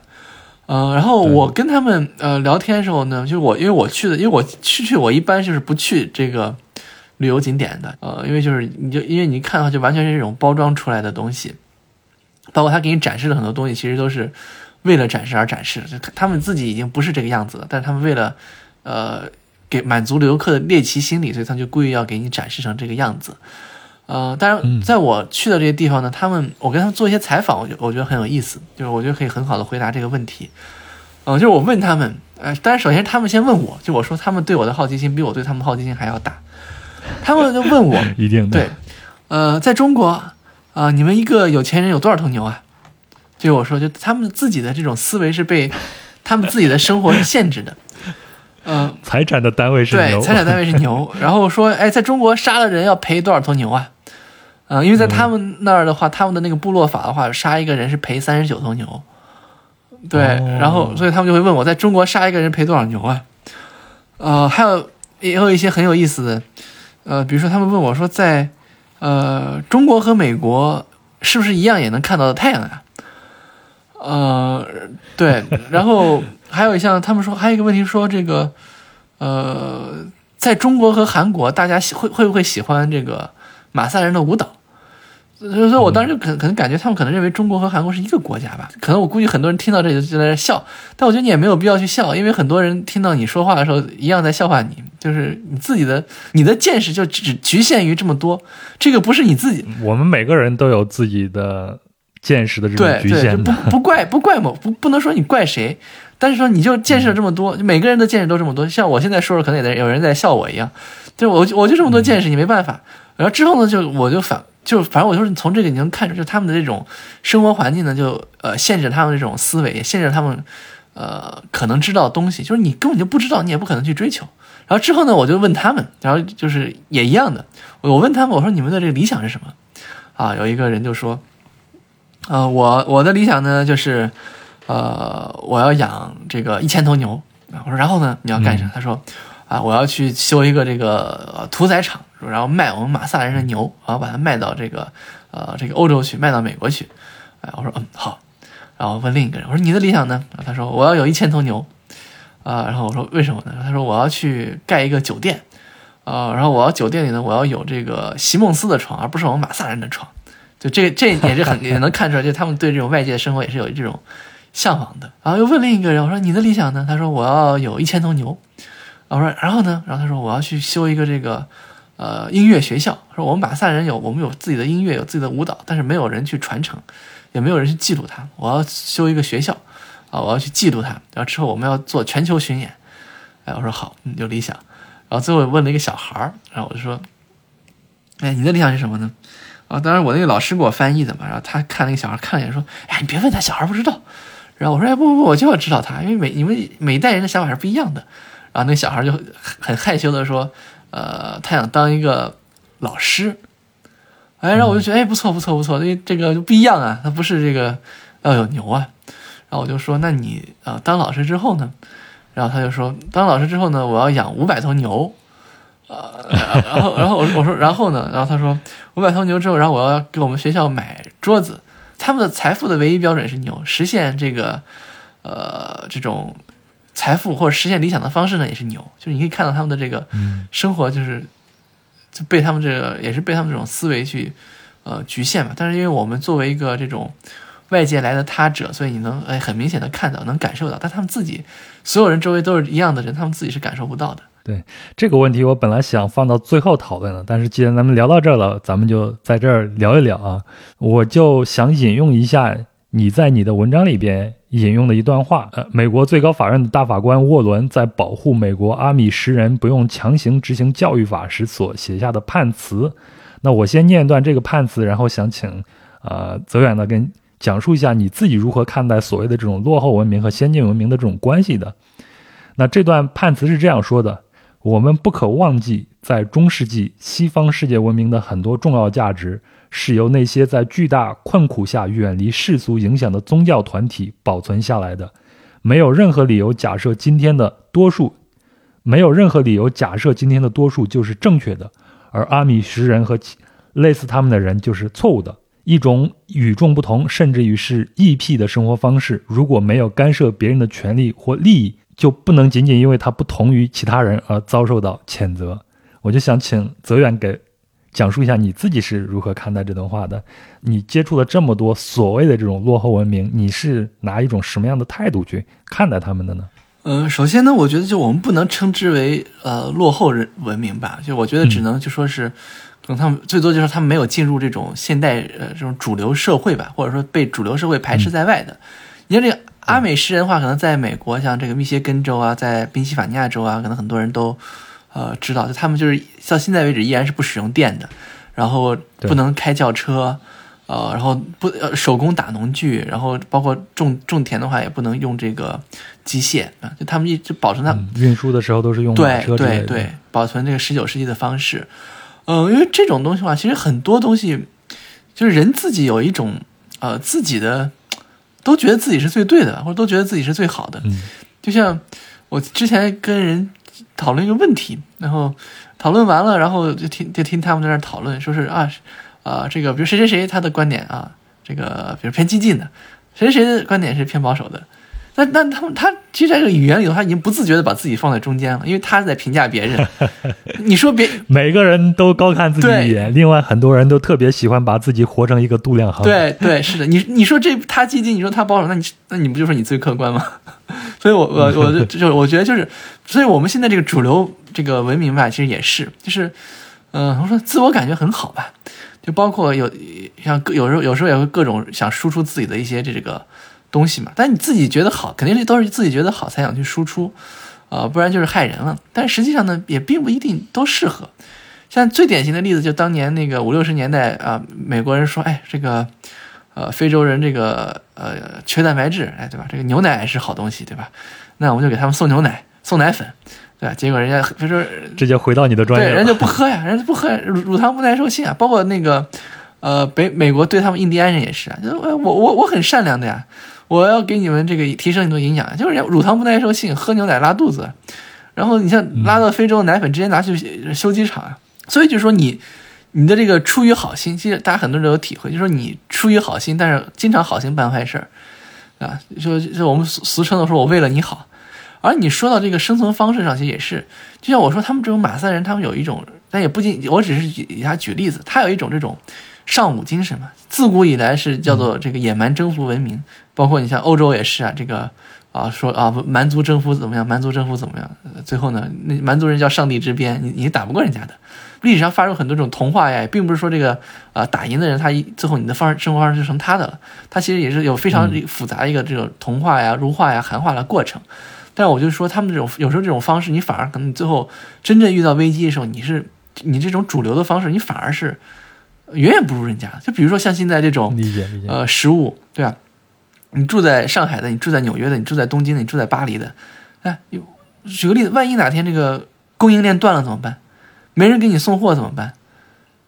S2: 呃，然后我跟他们呃聊天的时候呢，就是我因为我去的，因为我去去我一般就是不去这个旅游景点的，呃，因为就是你就因为你看的话，就完全是这种包装出来的东西，包括他给你展示的很多东西，其实都是。为了展示而展示，就他们自己已经不是这个样子了，但是他们为了，呃，给满足游客的猎奇心理，所以他们就故意要给你展示成这个样子，呃，当然，
S1: 嗯
S2: 在我去的这些地方呢，他们我跟他们做一些采访，我觉我觉得很有意思，就是我觉得可以很好的回答这个问题。呃，就是我问他们，呃，当然首先他们先问我，就我说他们对我的好奇心比我对他们好奇心还要大，他们就问我，
S1: 一定的。
S2: 对，呃，在中国，啊、你们一个有钱人有多少头牛啊？就我说，就他们自己的这种思维是被 他们自己的生活是限制的，嗯，
S1: 财产的单位是牛对，
S2: 财产单位是牛。然后说，哎，在中国杀了人要赔多少头牛啊？嗯，因为在他们那儿的话，他们的那个部落法的话，杀一个人是赔三十九头牛。对，
S1: 哦
S2: 然后所以他们就会问我，在中国杀一个人赔多少牛啊？呃，还有也有一些很有意思的，呃，比如说他们问我说在，呃中国和美国是不是一样也能看到太阳呀、呃，对，然后还有一项，他们说还有一个问题说这个，呃，在中国和韩国，大家喜会会不会喜欢这个马赛人的舞蹈？所以说我当时可可能感觉他们可能认为中国和韩国是一个国家吧，可能我估计很多人听到这里就在那笑，但我觉得你也没有必要去笑，因为很多人听到你说话的时候一样在笑话你，就是你自己的你的见识就只局限于这么多，这个不是你自己
S1: 我们每个人都有自己的见识的这种局限的。
S2: 不不怪不怪某不不能说你怪谁，但是说你就见识了这么多，每个人的见识都这么多，像我现在说的，可能也在有人在笑我一样，对我我就这么多见识，你没办法。然后之后呢，就我就反就反正我就是从这个你能看出，就他们的这种生活环境呢，就呃限制他们这种思维，也限制他们呃可能知道的东西，就是你根本就不知道，你也不可能去追求。然后之后呢，我就问他们，然后就是也一样的，我问他们，我说你们的这个理想是什么？啊，有一个人就说。呃，我我的理想呢，就是，呃，我要养这个一千头牛。啊我说，然后呢，你要干啥？
S1: 嗯
S2: 他说，啊，我要去修一个这个呃屠宰场，然后卖我们马萨人的牛，然后把它卖到这个呃这个欧洲去，卖到美国去。哎，我说，嗯，好。然后问另一个人，我说你的理想呢？他说我要有一千头牛。啊、然后我说为什么呢？他说我要去盖一个酒店。啊、然后我要酒店里呢，我要有这个席梦思的床，而不是我们马萨人的床。就这这也是很 也能看出来，就他们对这种外界的生活也是有这种向往的。然后又问另一个人，我说你的理想呢？他说我要有一千头牛。我说然后呢？然后他说我要去修一个这个呃音乐学校。说我们马萨人有我们有自己的音乐，有自己的舞蹈，但是没有人去传承，也没有人去记录它。我要修一个学校啊，我要去记录它。然后之后我们要做全球巡演。哎，我说好，有理想。然后最后问了一个小孩儿，然后我就说，哎，你的理想是什么呢？啊，当然我那个老师给我翻译的嘛，然后他看那个小孩看了一眼说，哎，你别问他，小孩不知道。然后我说，哎，不不不，我就要知道他，因为每你们每一代人的想法是不一样的。然后那个小孩就很害羞的说，呃，他想当一个老师。哎，然后我就觉得，哎，不错不错不错，因为这个就不一样啊，他不是这个要有牛啊。然后我就说，那你啊、呃当老师之后呢？然后他就说，当老师之后呢，我要养五百头牛。呃，然后然后我我说然后呢？然后他说五百头牛之后，然后我要给我们学校买桌子。他们的财富的唯一标准是牛，实现这个呃这种财富或者实现理想的方式呢也是牛。就是你可以看到他们的这个
S1: 嗯
S2: 生活就是就被他们这个也是被他们这种思维去呃局限嘛。但是因为我们作为一个这种外界来的他者，所以你能哎很明显的看到，能感受到，但他们自己所有人周围都是一样的人，他们自己是感受不到的。
S1: 对这个问题我本来想放到最后讨论的，但是既然咱们聊到这儿了，咱们就在这儿聊一聊啊。我就想引用一下你在你的文章里边引用的一段话。呃，美国最高法院的大法官沃伦在保护美国阿米什人不用强行执行教育法时所写下的判词。那我先念一段这个判词，然后想请呃泽远呢跟讲述一下你自己如何看待所谓的这种落后文明和先进文明的这种关系的。那这段判词是这样说的。我们不可忘记，在中世纪西方世界文明的很多重要价值，是由那些在巨大困苦下远离世俗影响的宗教团体保存下来的。没有任何理由假设今天的多数，没有任何理由假设今天的多数就是正确的，而阿米什人和类似他们的人就是错误的。一种与众不同，甚至于是异僻的生活方式，如果没有干涉别人的权利或利益，就不能仅仅因为他不同于其他人而遭受到谴责。我就想请泽远给讲述一下你自己是如何看待这段话的。你接触了这么多所谓的这种落后文明，你是拿一种什么样的态度去看待他们的呢？
S2: 呃，首先呢，我觉得就我们不能称之为呃落后人文明吧，就我觉得只能就说是，可能他们最多就是他们没有进入这种现代呃这种主流社会吧，或者说被主流社会排斥在外的。你看这个阿美食人话，可能在美国，像这个密歇根州啊，在宾夕法尼亚州啊，可能很多人都呃知道，就他们就是到现在为止依然是不使用电的，然后不能开轿车。呃，然后不呃手工打农具，然后包括种种田的话也不能用这个机械啊，就他们一直保存它
S1: 运输的时候都是用
S2: 对对对，保存这个十九世纪的方式。嗯，因为这种东西的话，其实很多东西就是人自己有一种呃自己的都觉得自己是最对的，或者都觉得自己是最好的。
S1: 嗯，
S2: 就像我之前跟人讨论一个问题，然后讨论完了，然后就听就听他们在那讨论，说是啊。啊，这个比如谁谁谁他的观点啊，这个比如偏激进的，谁谁谁的观点是偏保守的，那那他们他其实在这个语言里头，他已经不自觉的把自己放在中间了，因为他在评价别人。你说别
S1: 每个人都高看自己一眼，另外很多人都特别喜欢把自己活成一个度量衡。
S2: 对 对，是的，你你说这他积极，你说他保守，那你那你不就说你最客观吗？所以我我我就就我觉得就是，所以我们现在这个主流这个文明吧，其实也是，就是嗯，我说自我感觉很好吧。就包括有像有时候有时候也会各种想输出自己的一些这这个东西嘛，但你自己觉得好，肯定是都是自己觉得好才想去输出，啊，不然就是害人了。但实际上呢，也并不一定都适合。像最典型的例子，就当年那个五六十年代啊，美国人说，哎，这个呃非洲人这个呃缺蛋白质，哎，对吧？这个牛奶是好东西，对吧？那我们就给他们送牛奶，送奶粉。对吧，结果人家非洲
S1: 直接回到你的专业，
S2: 对，人家就不喝呀，人家不喝乳乳糖不耐受性啊，包括那个，呃，北美国对他们印第安人也是啊，就我我我很善良的呀，我要给你们这个提升你的营养，就是乳糖不耐受性，喝牛奶拉肚子，然后你像拉到非洲的奶粉直接拿去修机场，所以就说你你的这个出于好心，其实大家很多人都有体会，就说你出于好心，但是经常好心办坏事儿，啊，说就我们俗俗称的说我为了你好。而你说到这个生存方式上，其实也是，就像我说，他们这种马赛人，他们有一种，但也不仅，我只是以他举例子，他有一种这种尚武精神嘛，自古以来是叫做这个野蛮征服文明，包括你像欧洲也是啊，这个啊说啊蛮族征服怎么样，蛮族征服怎么样，最后呢，那蛮族人叫上帝之鞭，你你打不过人家的，历史上发生很多这种童话呀，并不是说这个啊打赢的人他最后你的方式生活方式就成他的了，他其实也是有非常复杂一个这种童话呀、如化呀、含化的过程。但我就说，他们这种有时候这种方式，你反而可能最后真正遇到危机的时候，你是你这种主流的方式，你反而是远远不如人家。就比如说像现在这种
S1: 理解理解
S2: 呃食物，对吧？你住在上海的，你住在纽约的，你住在东京的，你住在巴黎的，哎，举个例子，万一哪天这个供应链断了怎么办？没人给你送货怎么办？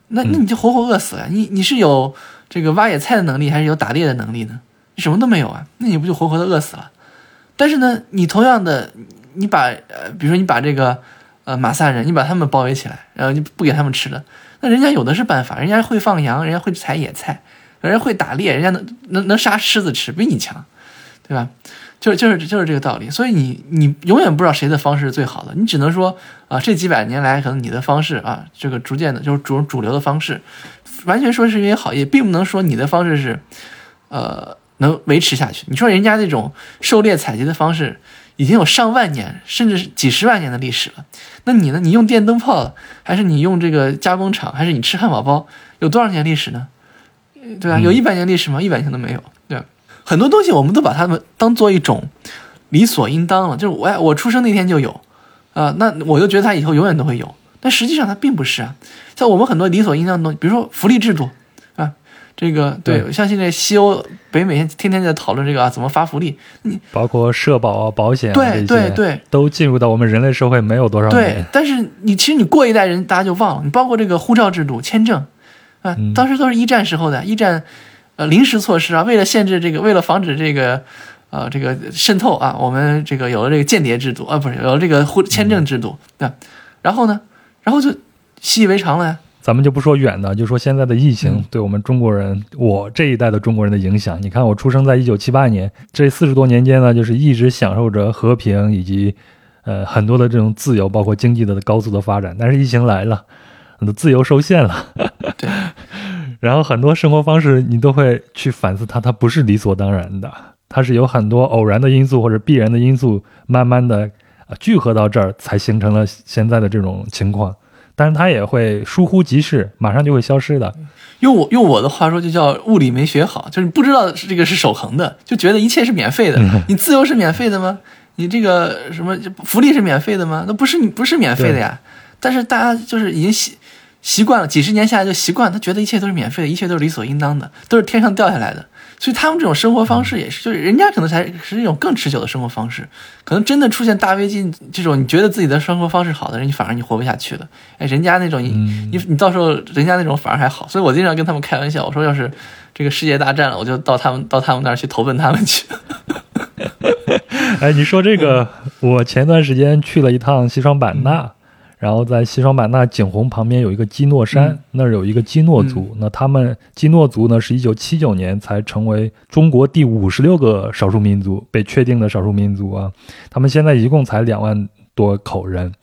S2: 那那你就活活饿死了。你你是有这个挖野菜的能力，还是有打猎的能力呢？你什么都没有啊，那你不就活活的饿死了？但是呢，你同样的，你把呃，比如说你把这个呃马萨人，你把他们包围起来，然后你不给他们吃的，那人家有的是办法，人家会放羊，人家会采野菜，人家会打猎，人家能能能杀狮子吃，比你强，对吧？就是就是就是这个道理。所以你你永远不知道谁的方式是最好的，你只能说啊，这几百年来可能你的方式啊，这个逐渐的就是主主流的方式，完全说是因为好，也并不能说你的方式是呃。能维持下去？你说人家那种狩猎采集的方式已经有上万年，甚至是几十万年的历史了。那你呢？你用电灯泡，还是你用这个加工厂，还是你吃汉堡包？有多少年历史呢？对吧？有一百年历史吗？一百年都没有。对，很多东西我们都把它们当做一种理所应当了。就是我我出生那天就有啊，那我就觉得它以后永远都会有。但实际上它并不是啊。像我们很多理所应当的东西，比如说福利制度。这个对，像现在西欧、北美天天在讨论这个啊，怎么发福利？你
S1: 包括社保啊、保险啊
S2: 对对对，
S1: 都进入到我们人类社会没有多少年。
S2: 对，但是你其实你过一代人，大家就忘了。你包括这个护照制度、签证啊，当时都是一战时候的，一战呃临时措施啊，为了限制这个，为了防止这个呃这个渗透啊，我们这个有了这个间谍制度啊，不是有了这个护签证制度对，然后呢，然后就习以为常了呀。
S1: 咱们就不说远的，就说现在的疫情对我们中国人，我这一代的中国人的影响。你看，我出生在一九七八年，这四十多年间呢，就是一直享受着和平以及，呃，很多的这种自由，包括经济的高速的发展。但是疫情来了，很多自由受限了。
S2: 对。
S1: 然后很多生活方式，你都会去反思它，它不是理所当然的。它是有很多偶然的因素或者必然的因素，慢慢的呃聚合到这儿，才形成了现在的这种情况。但是它也会疏忽即逝，马上就会消失的。
S2: 用我用我的话说，就叫物理没学好，就是你不知道这个是守恒的，就觉得一切是免费的。你自由是免费的吗？你这个什么福利是免费的吗？那不是你不是免费的呀。但是大家就是已经习习惯了，几十年下来就习惯，他觉得一切都是免费的，一切都是理所应当的，都是天上掉下来的。所以他们这种生活方式也是，就是人家可能才是一种更持久的生活方式。可能真的出现大危机，这种你觉得自己的生活方式好的人，你反而你活不下去了。哎，人家那种你你你到时候人家那种反而还好。所以我经常跟他们开玩笑，我说要是这个世界大战了，我就到他们到他们那儿去投奔他们去。
S1: 哎，你说这个，我前段时间去了一趟西双版纳。然后在西双版纳景洪旁边有一个基诺山，那儿有一个基诺族。那他们基诺族呢，是一九七九年才成为中国第五十六个少数民族被确定的少数民族啊。他们现在一共才两万多口人。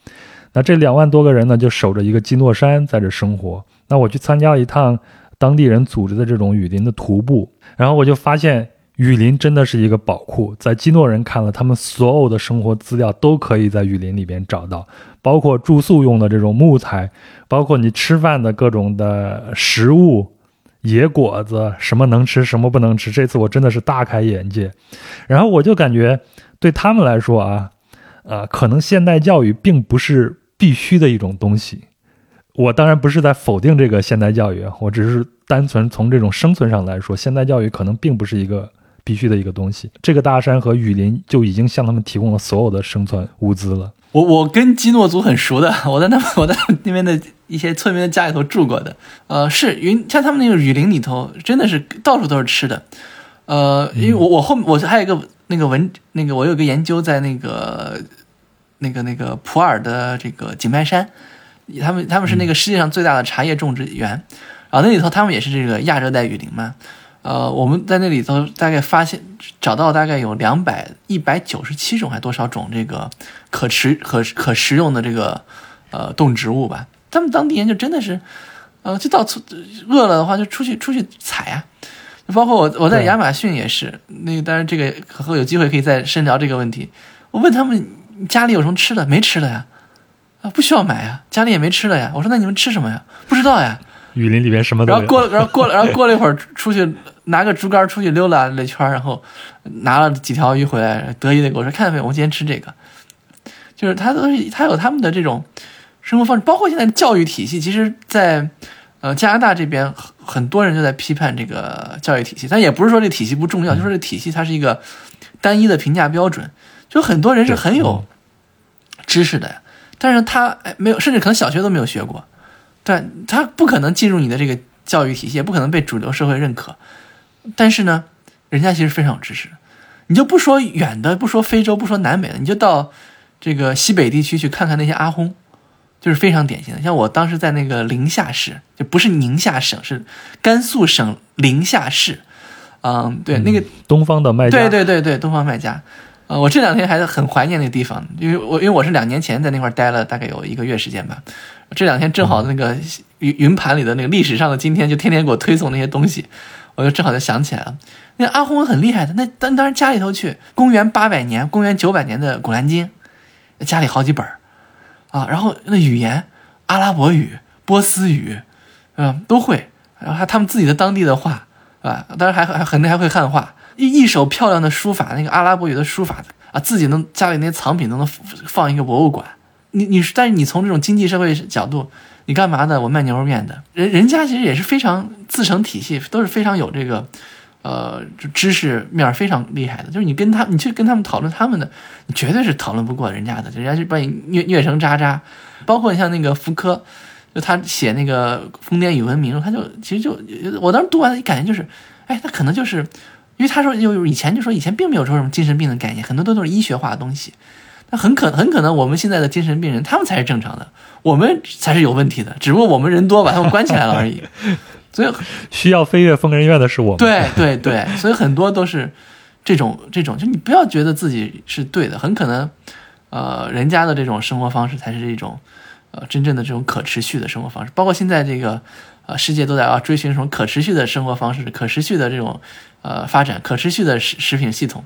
S1: 那这两万多个人呢，就守着一个基诺山在这生活。那我去参加了一趟当地人组织的这种雨林的徒步，然后我就发现。雨林真的是一个宝库，在基诺人看了，他们所有的生活资料都可以在雨林里边找到，包括住宿用的这种木材，包括你吃饭的各种的食物、野果子，什么能吃，什么不能吃。这次我真的是大开眼界，然后我就感觉对他们来说啊，呃，可能现代教育并不是必须的一种东西。我当然不是在否定这个现代教育，我只是单纯从这种生存上来说，现代教育可能并不是一个。必须的一个东西，这个大山和雨林就已经向他们提供了所有的生存物资了。
S2: 我我跟基诺族很熟的，我在那我在那边的一些村民的家里头住过的。呃，是云像他们那个雨林里头，真的是到处都是吃的。呃，因为我我后我还有一个那个文那个我有个研究在那个那个那个普洱的这个景迈山，他们他们是那个世界上最大的茶叶种植园，然后那里头他们也是这个亚热带雨林嘛。呃，我们在那里头大概发现找到大概有两百一百九十七种还多少种这个可持可可食用的这个呃动植物吧。他们当地人就真的是，呃，就到处饿了的话就出去出去采啊。包括我我在亚马逊也是，那当然这个以后有机会可以再深聊这个问题。我问他们家里有什么吃的？没吃的呀，啊，不需要买呀，家里也没吃的呀。我说那你们吃什么呀？不知道呀。
S1: 雨林里边什么都
S2: 有。然后过了，然后过了，然后过了一会儿出去。拿个竹竿出去溜达了一圈，然后拿了几条鱼回来，得意的跟我说：“看到没有，我今天吃这个。”就是他都是他有他们的这种生活方式，包括现在教育体系。其实，在呃加拿大这边，很多人就在批判这个教育体系，但也不是说这体系不重要，就是这体系它是一个单一的评价标准。就很多人是很有知识的，但是他哎没有，甚至可能小学都没有学过，对他不可能进入你的这个教育体系，也不可能被主流社会认可。但是呢，人家其实非常有知识。你就不说远的，不说非洲，不说南美的，你就到这个西北地区去看看那些阿訇，就是非常典型的。像我当时在那个临夏市，就不是宁夏省，是甘肃省临夏市。嗯，对，那个
S1: 东方的卖家。
S2: 对对对对，东方卖家。呃，我这两天还是很怀念那个地方，因为我因为我是两年前在那块待了大概有一个月时间吧。这两天正好那个云云盘里的那个历史上的今天，就天天给我推送那些东西。我就正好就想起来了，那阿訇很厉害的，那当当然家里头去，公元八百年、公元九百年的《古兰经》，家里好几本啊，然后那语言，阿拉伯语、波斯语，嗯，都会，然后还他们自己的当地的话，啊，当然还还很多还会汉化，一一手漂亮的书法，那个阿拉伯语的书法啊，自己能家里那些藏品都能放一个博物馆，你你但是你从这种经济社会角度。你干嘛的？我卖牛肉面的。人人家其实也是非常自成体系，都是非常有这个，呃，知识面非常厉害的。就是你跟他，你去跟他们讨论他们的，你绝对是讨论不过人家的。人家就把你虐虐成渣渣。包括你像那个福柯，就他写那个《疯癫与文明》，他就其实就我当时读完了，感觉就是，哎，他可能就是因为他说就以前就说以前并没有说什么精神病的概念，很多都都是医学化的东西。那很可很可能我们现在的精神病人，他们才是正常的，我们才是有问题的，只不过我们人多把他们关起来了而已。所以
S1: 需要飞跃疯人院的是我们。
S2: 对对对，所以很多都是这种这种，就你不要觉得自己是对的，很可能，呃，人家的这种生活方式才是一种呃真正的这种可持续的生活方式。包括现在这个呃世界都在啊追寻什么可持续的生活方式、可持续的这种呃发展、可持续的食食品系统，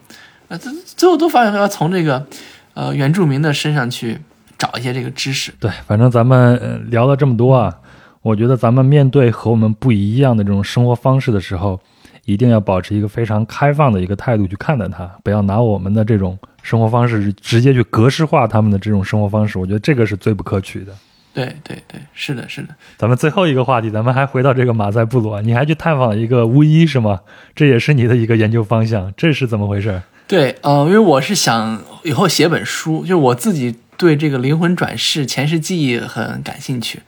S2: 呃最最后都发现要从这个呃原住民的身上去找一些这个知识。
S1: 对，反正咱们、聊了这么多啊，我觉得咱们面对和我们不一样的这种生活方式的时候，一定要保持一个非常开放的一个态度去看待它，不要拿我们的这种生活方式直接去格式化他们的这种生活方式。我觉得这个是最不可取的。
S2: 对对对，是的，是的。
S1: 咱们最后一个话题，咱们还回到这个马赛部落，你还去探访一个巫医是吗？这也是你的一个研究方向，这是怎么回事？
S2: 对，呃，因为我是想以后写本书，就是我自己对这个灵魂转世、前世记忆很感兴趣，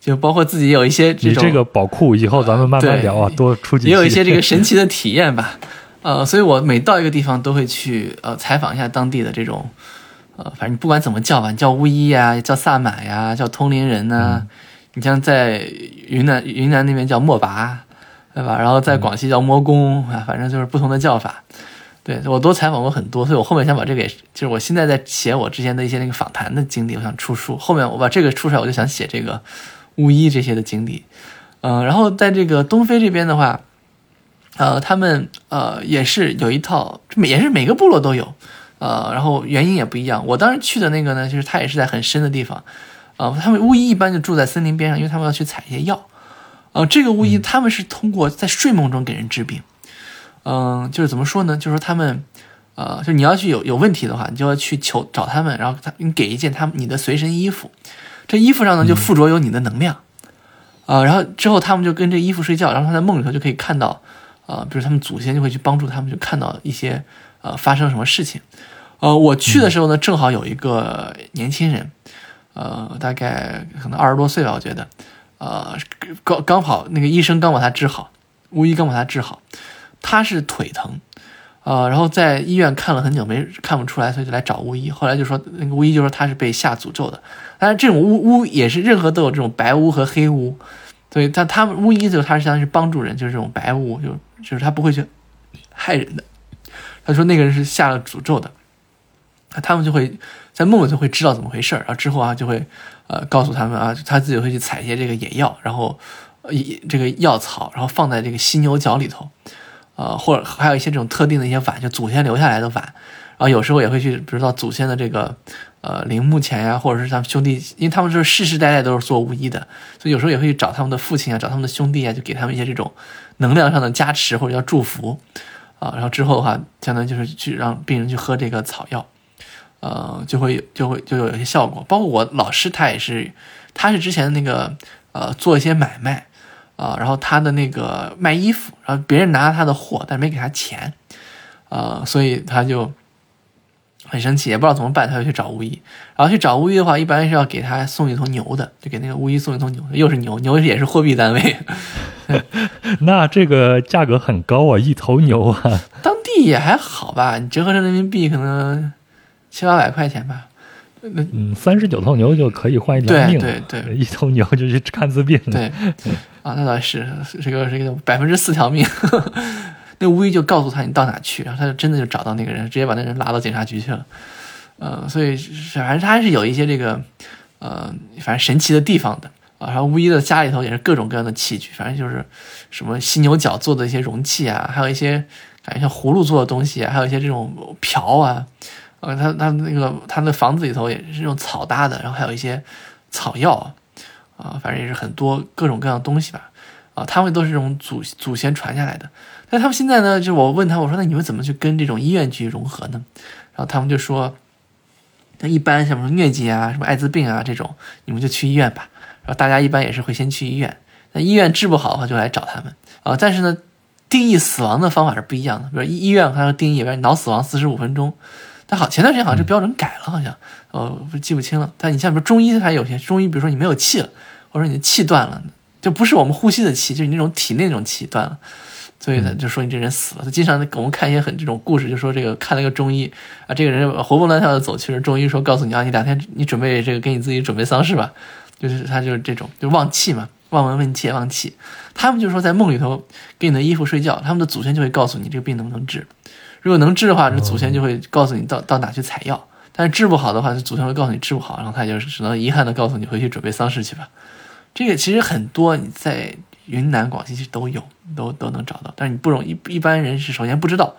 S2: 就包括自己有一些这种
S1: 你这个宝库，以后咱们慢慢聊啊，多出几期
S2: 也有一些这个神奇的 体验吧。呃，所以我每到一个地方都会去呃采访一下当地的这种，呃，反正你不管怎么叫吧，你叫巫医呀，叫萨满呀，叫通灵人呐、你像在云南云南那边叫莫拔，对吧？然后在广西叫摸公啊，反正就是不同的叫法。对我都采访过很多，所以我后面想把这个也，就是我现在在写我之前的一些那个访谈的经历，我想出书。后面我把这个出出来，我就想写这个巫医这些的经历。嗯、然后在这个东非这边的话，呃，他们呃也是有一套，每也是每个部落都有，呃，然后原因也不一样。我当时去的那个呢，就是它也是在很深的地方，呃，他们巫医一般就住在森林边上，因为他们要去采一些药。呃，这个巫医他们是通过在睡梦中给人治病，嗯、就是怎么说呢？就是说他们，呃，就你要去有有问题的话，你就要去求找他们，然后他你给一件他们你的随身衣服，这衣服上呢就附着有你的能量。啊、然后之后他们就跟这衣服睡觉，然后他在梦里头就可以看到，呃，比如他们祖先就会去帮助他们，就看到一些呃发生什么事情。呃，我去的时候呢，正好有一个年轻人，呃，大概可能二十多岁吧，我觉得，呃，刚刚好那个医生刚把他治好，巫医刚把他治好，他是腿疼，呃，然后在医院看了很久没看不出来，所以就来找巫医。后来就说那个巫医就说他是被下诅咒的，但是这种巫巫也是任何都有这种白巫和黑巫，所以他他巫医就他是相当于是帮助人，就是这种白巫，就就是他不会去害人的。他说那个人是下了诅咒的，他们就会在梦里就会知道怎么回事，然后之后啊就会呃告诉他们啊，他自己会去采一些这个野药，然后这个药草，然后放在这个犀牛角里头，呃或者还有一些这种特定的一些碗，就祖先留下来的碗，然后有时候也会去，比如到祖先的这个呃陵墓前呀，或者是他们兄弟，因为他们是世世代代都是做巫医的，所以有时候也会去找他们的父亲啊，找他们的兄弟啊，就给他们一些这种能量上的加持或者叫祝福。啊，然后之后的话，相当于就是去让病人去喝这个草药。呃，就会就会就有一些效果。包括我老师，他也是，他是之前那个呃做一些买卖啊、然后他的那个卖衣服，然后别人拿了他的货，但是没给他钱，呃，所以他就很生气，也不知道怎么办，他就去找巫医。然后去找巫医的话，一般是要给他送一头牛的，就给那个巫医送一头牛，又是牛，牛也是货币单位，
S1: 那这个价格很高啊，一头牛啊，
S2: 当地也还好吧，你折合成人民币可能七八百块钱吧。
S1: 嗯，三十九头牛就可以换一条
S2: 对
S1: 命了，
S2: 对对
S1: 一头牛就去看次病，
S2: 对，啊，那倒是这个这个百分之四条命。那巫医就告诉他你到哪去，然后他就真的就找到那个人，直接把那人拉到警察局去了。呃，所以反正他还是有一些这个呃，反正神奇的地方的啊。然后巫医的家里头也是各种各样的器具，反正就是什么犀牛角做的一些容器啊，还有一些感觉像葫芦做的东西，还有一些这种瓢啊。呃，他他那个他的房子里头也是用草搭的，然后还有一些草药啊，反正也是很多各种各样的东西吧。啊，他们都是这种祖祖先传下来的。但他们现在呢，就我问他，我说那你们怎么去跟这种医院去融合呢？然后他们就说，那一般像什么疟疾啊、什么艾滋病啊这种，你们就去医院吧。然后大家一般也是会先去医院，那医院治不好的话就来找他们啊。但是呢，定义死亡的方法是不一样的。比如医医院它定义，比如脑死亡四十五分钟，但好前段时间好像这标准改了，好像呃不记不清了。但你像比如中医，它有些中医，比如说你没有气了，或者你的气断了，就不是我们呼吸的气，就是那种体内那种气断了。所以呢，就说你这人死了。他经常我们看一些很这种故事，就说这个看了个中医啊，这个人活蹦乱跳的走其实，中医说告诉你啊，你两天你准备这个给你自己准备丧事吧，就是他就是这种就是忘气嘛，望闻问切忘气。他们就说在梦里头给你的衣服睡觉，他们的祖先就会告诉你这个病能不能治。如果能治的话，这祖先就会告诉你到到哪去采药，但是治不好的话，祖先会告诉你治不好，然后他就只能遗憾的告诉你回去准备丧事去吧。这个其实很多你在云南、广西其实都有，都都能找到，但是你不容易，一般人是首先不知道，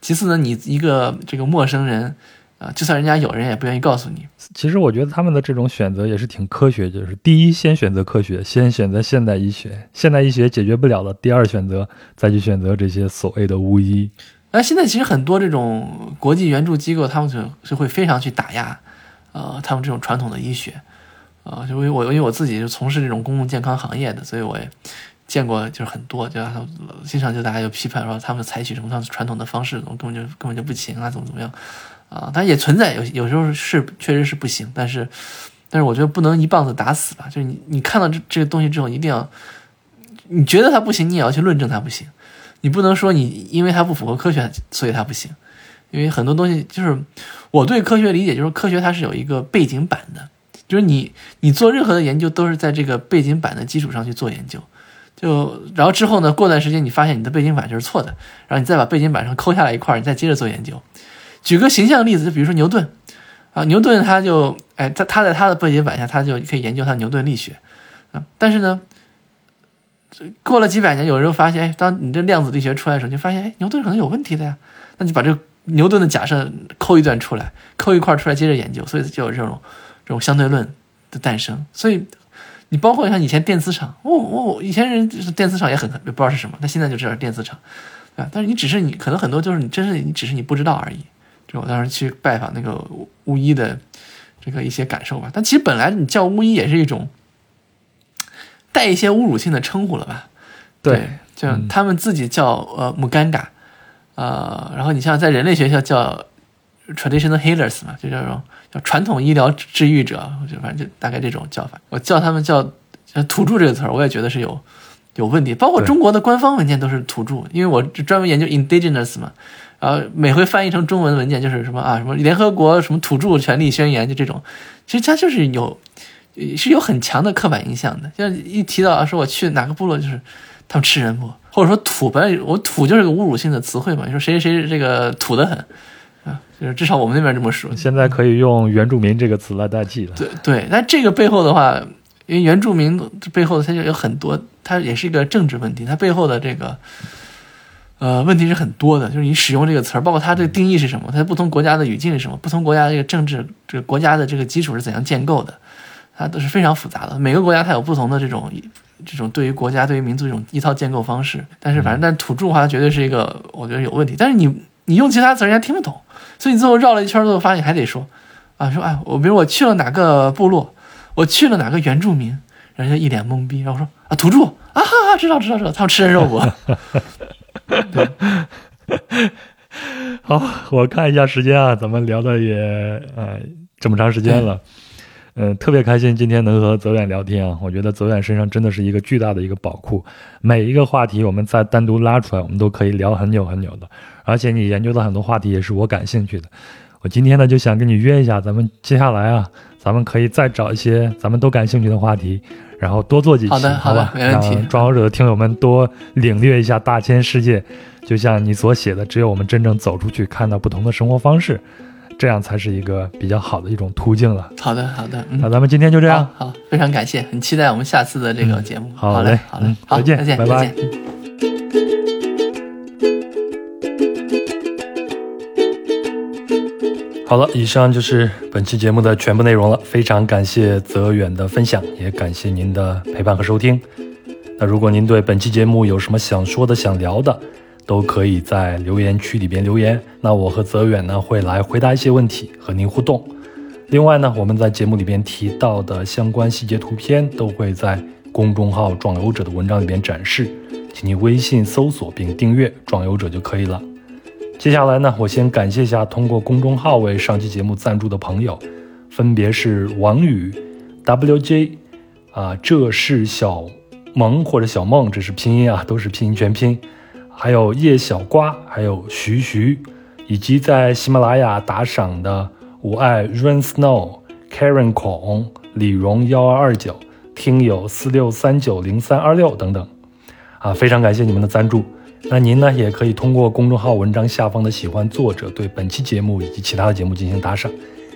S2: 其次呢，你一个这个陌生人。啊，就算人家有人也不愿意告诉你。
S1: 其实我觉得他们的这种选择也是挺科学，就是第一先选择科学，先选择现代医学，现代医学解决不了的，第二选择再去选择这些所谓的巫医。
S2: 那现在其实很多这种国际援助机构，他们就就会非常去打压，呃，他们这种传统的医学，啊，就因为我因为我自己就从事这种公共健康行业的，所以我也见过就是很多，就经常就大家就批判说他们采取什么传统的方式，怎么根本就根本就不行啊，怎么怎么样。啊，它也存在，有有时候是确实是不行，但是，但是我觉得不能一棒子打死吧。就是你你看到这这个东西之后，一定要，你觉得它不行，你也要去论证它不行。你不能说你因为它不符合科学，所以它不行。因为很多东西就是我对科学理解，就是科学它是有一个背景板的，就是你你做任何的研究都是在这个背景板的基础上去做研究，就然后之后呢，过段时间你发现你的背景板就是错的，然后你再把背景板上抠下来一块，你再接着做研究。举个形象的例子，就比如说牛顿，啊，牛顿他就，哎，他他在他的背景板下，他就可以研究他牛顿力学，啊，但是呢，过了几百年，有人发现，哎，当你这量子力学出来的时候，就发现，哎，牛顿可能有问题的呀，那你把这牛顿的假设抠一段出来，抠一块出来，接着研究，所以就有这种这种相对论的诞生。所以你包括像以前电子厂，我我以前人电子厂也很不知道是什么，但现在就知道电磁场，啊，但是你只是你可能很多就是你真是你只是你不知道而已。我当时去拜访那个巫医的这个一些感受吧，但其实本来你叫巫医也是一种带一些侮辱性的称呼了吧？对，就他们自己叫呃木尴尬，呃，然后你像在人类学校叫 traditional healers 嘛，就叫这种叫传统医疗治愈者，就反正就大概这种叫法。我叫他们叫土著这个词儿，我也觉得是有有问题。包括中国的官方文件都是土著，因为我专门研究 indigenous 嘛。然后每回翻译成中文文件就是什么啊，什么联合国什么土著权利宣言，就这种，其实它就是有，是有很强的刻板印象的。像一提到说我去哪个部落，就是他们吃人不，或者说土本来我土就是个侮辱性的词汇嘛。你说谁谁这个土的很啊，就是至少我们那边这么说。
S1: 现在可以用原住民这个词来代替了。
S2: 对对，那这个背后的话，因为原住民背后它就有很多，它也是一个政治问题，它背后的这个。呃，问题是很多的，就是你使用这个词儿，包括它这个定义是什么，它不同国家的语境是什么，不同国家这个政治这个国家的这个基础是怎样建构的，它都是非常复杂的。每个国家它有不同的这种这种对于国家对于民族这种一套建构方式。但是反正但土著的话，绝对是一个我觉得有问题。但是你你用其他词人家听不懂，所以你最后绕了一圈，之后发现还得说。啊，说哎，我比如我去了哪个部落，我去了哪个原住民，人家一脸懵逼，然后说啊土著。啊，哈哈知道知道知道，他们吃人肉不？
S1: 好，我看一下时间啊，咱们聊的也呃这么长时间了，特别开心今天能和泽远聊天啊，我觉得泽远身上真的是一个巨大的一个宝库，每一个话题我们再单独拉出来，我们都可以聊很久很久的，而且你研究的很多话题也是我感兴趣的，我今天呢就想跟你约一下，咱们接下来啊，咱们可以再找一些咱们都感兴趣的话题。然后多做几期，
S2: 好的，好
S1: 吧，
S2: 没问题。
S1: 壮游者的听友们多领略一下大千世界，就像你所写的，只有我们真正走出去，看到不同的生活方式，这样才是一个比较好的一种途径了。
S2: 好的，好的。
S1: 那咱们今天就这样，
S2: 好，非常感谢，很期待我们下次的这个节目。
S1: 好
S2: 嘞，好嘞，
S1: 再见，再
S2: 见，
S1: 拜拜。好了，以上就是本期节目的全部内容了。非常感谢泽远的分享，也感谢您的陪伴和收听。那如果您对本期节目有什么想说的、想聊的，都可以在留言区里边留言。那我和泽远呢会来回答一些问题，和您互动。另外呢，我们在节目里边提到的相关细节图片都会在公众号“壮游者”的文章里边展示，请您微信搜索并订阅“壮游者”就可以了。接下来呢，我先感谢一下通过公众号为上期节目赞助的朋友，分别是王宇、WJ，啊，这是小萌或者小梦，这是拼音啊，都是拼音全拼，还有叶小瓜，还有徐徐，以及在喜马拉雅打赏的我爱 Rain Snow、Karen 孔、李荣幺二二九、听友四六三九零三二六等等，啊，非常感谢你们的赞助。那您呢，也可以通过公众号文章下方的喜欢作者对本期节目以及其他的节目进行打赏，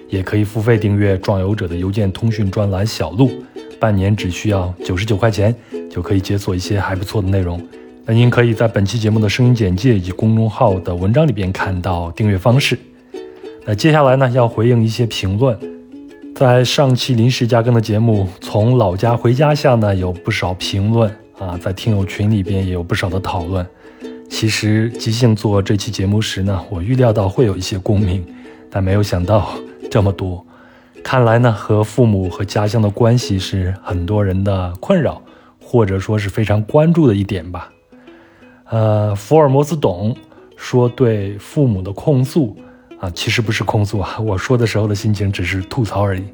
S1: 也可以付费订阅壮游者的邮件通讯专栏小路，半年只需要九十九块钱就可以解锁一些还不错的内容。那您可以在本期节目的声音简介以及公众号的文章里边看到订阅方式。那接下来呢，要回应一些评论。在上期临时加更的节目《从老家回家》下呢，有不少评论啊，在听友群里边也有不少的讨论。其实即兴做这期节目时呢，我预料到会有一些共鸣，但没有想到这么多。看来呢，和父母和家乡的关系是很多人的困扰，或者说是非常关注的一点吧。呃，福尔摩斯懂说对父母的控诉啊，其实不是控诉啊，我说的时候的心情只是吐槽而已。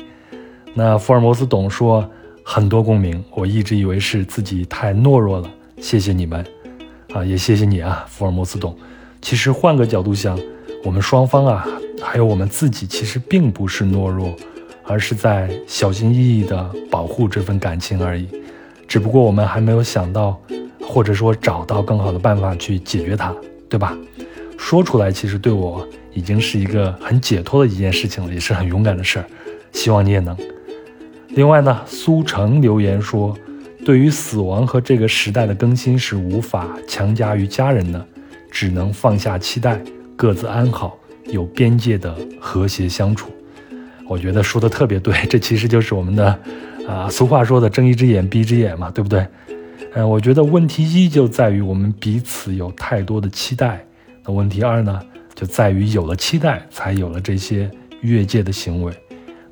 S1: 那福尔摩斯懂说很多共鸣，我一直以为是自己太懦弱了，谢谢你们。啊，也谢谢你啊，福尔摩斯懂。其实换个角度想，我们双方啊，还有我们自己，其实并不是懦弱，而是在小心翼翼地保护这份感情而已。只不过我们还没有想到，或者说找到更好的办法去解决它，对吧？说出来，其实对我已经是一个很解脱的一件事情了，也是很勇敢的事儿。希望你也能。另外呢，苏成留言说。对于死亡和这个时代的更新是无法强加于家人的，只能放下期待，各自安好，有边界的和谐相处。我觉得说的特别对，这其实就是我们的，啊，俗话说的睁一只眼闭一只眼嘛，对不对？嗯，我觉得问题一就在于我们彼此有太多的期待，那问题二呢，就在于有了期待，才有了这些越界的行为。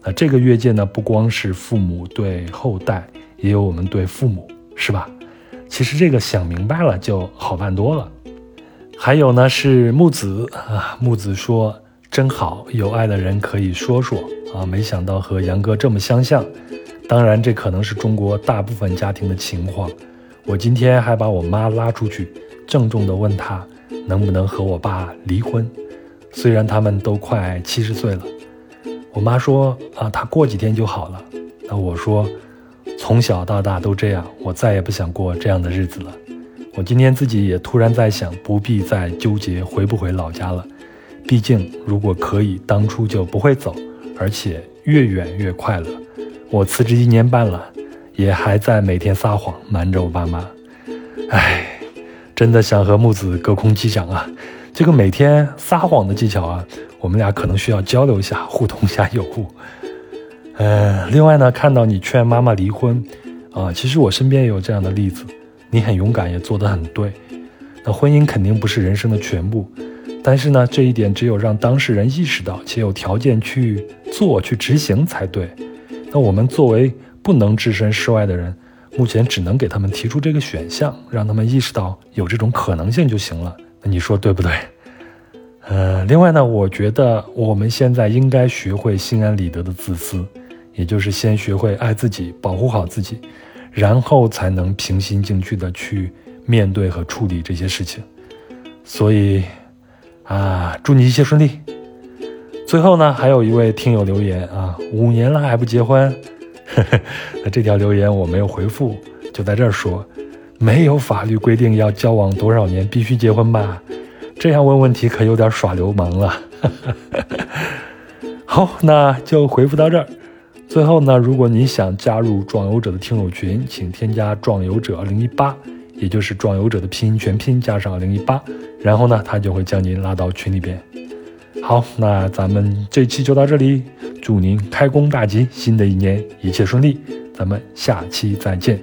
S1: 那这个越界呢，不光是父母对后代。也有我们对父母，是吧？其实这个想明白了就好办多了。还有呢，是木子啊，木子说真好，有爱的人可以说说啊。没想到和杨哥这么相像，当然这可能是中国大部分家庭的情况。我今天还把我妈拉出去，郑重地问她能不能和我爸离婚，虽然他们都快七十岁了。我妈说啊，她过几天就好了。那我说。从小到大都这样，我再也不想过这样的日子了。我今天自己也突然在想，不必再纠结回不回老家了。毕竟，如果可以，当初就不会走，而且越远越快乐。我辞职一年半了，也还在每天撒谎瞒着我爸妈。唉，真的想和木子隔空击掌啊！这个每天撒谎的技巧啊，我们俩可能需要交流一下，互通一下有无。呃，另外呢，看到你劝妈妈离婚，啊，其实我身边也有这样的例子，你很勇敢，也做得很对。那婚姻肯定不是人生的全部，但是呢，这一点只有让当事人意识到，且有条件去做、去执行才对。那我们作为不能置身事外的人，目前只能给他们提出这个选项，让他们意识到有这种可能性就行了。那你说对不对？呃，另外呢，我觉得我们现在应该学会心安理得的自私。也就是先学会爱自己，保护好自己，然后才能平心静气的去面对和处理这些事情。所以，啊，祝你一切顺利。最后呢，还有一位听友留言啊，五年了还不结婚，那 这条留言我没有回复，就在这儿说，没有法律规定要交往多少年必须结婚吧？这样问问题可有点耍流氓了。好，那就回复到这儿。最后呢，如果你想加入壮游者的听友群，请添加壮游者二零一八，也就是壮游者的拼音全拼加上二零一八，然后呢，他就会将您拉到群里边。好，那咱们这期就到这里，祝您开工大吉，新的一年一切顺利，咱们下期再见。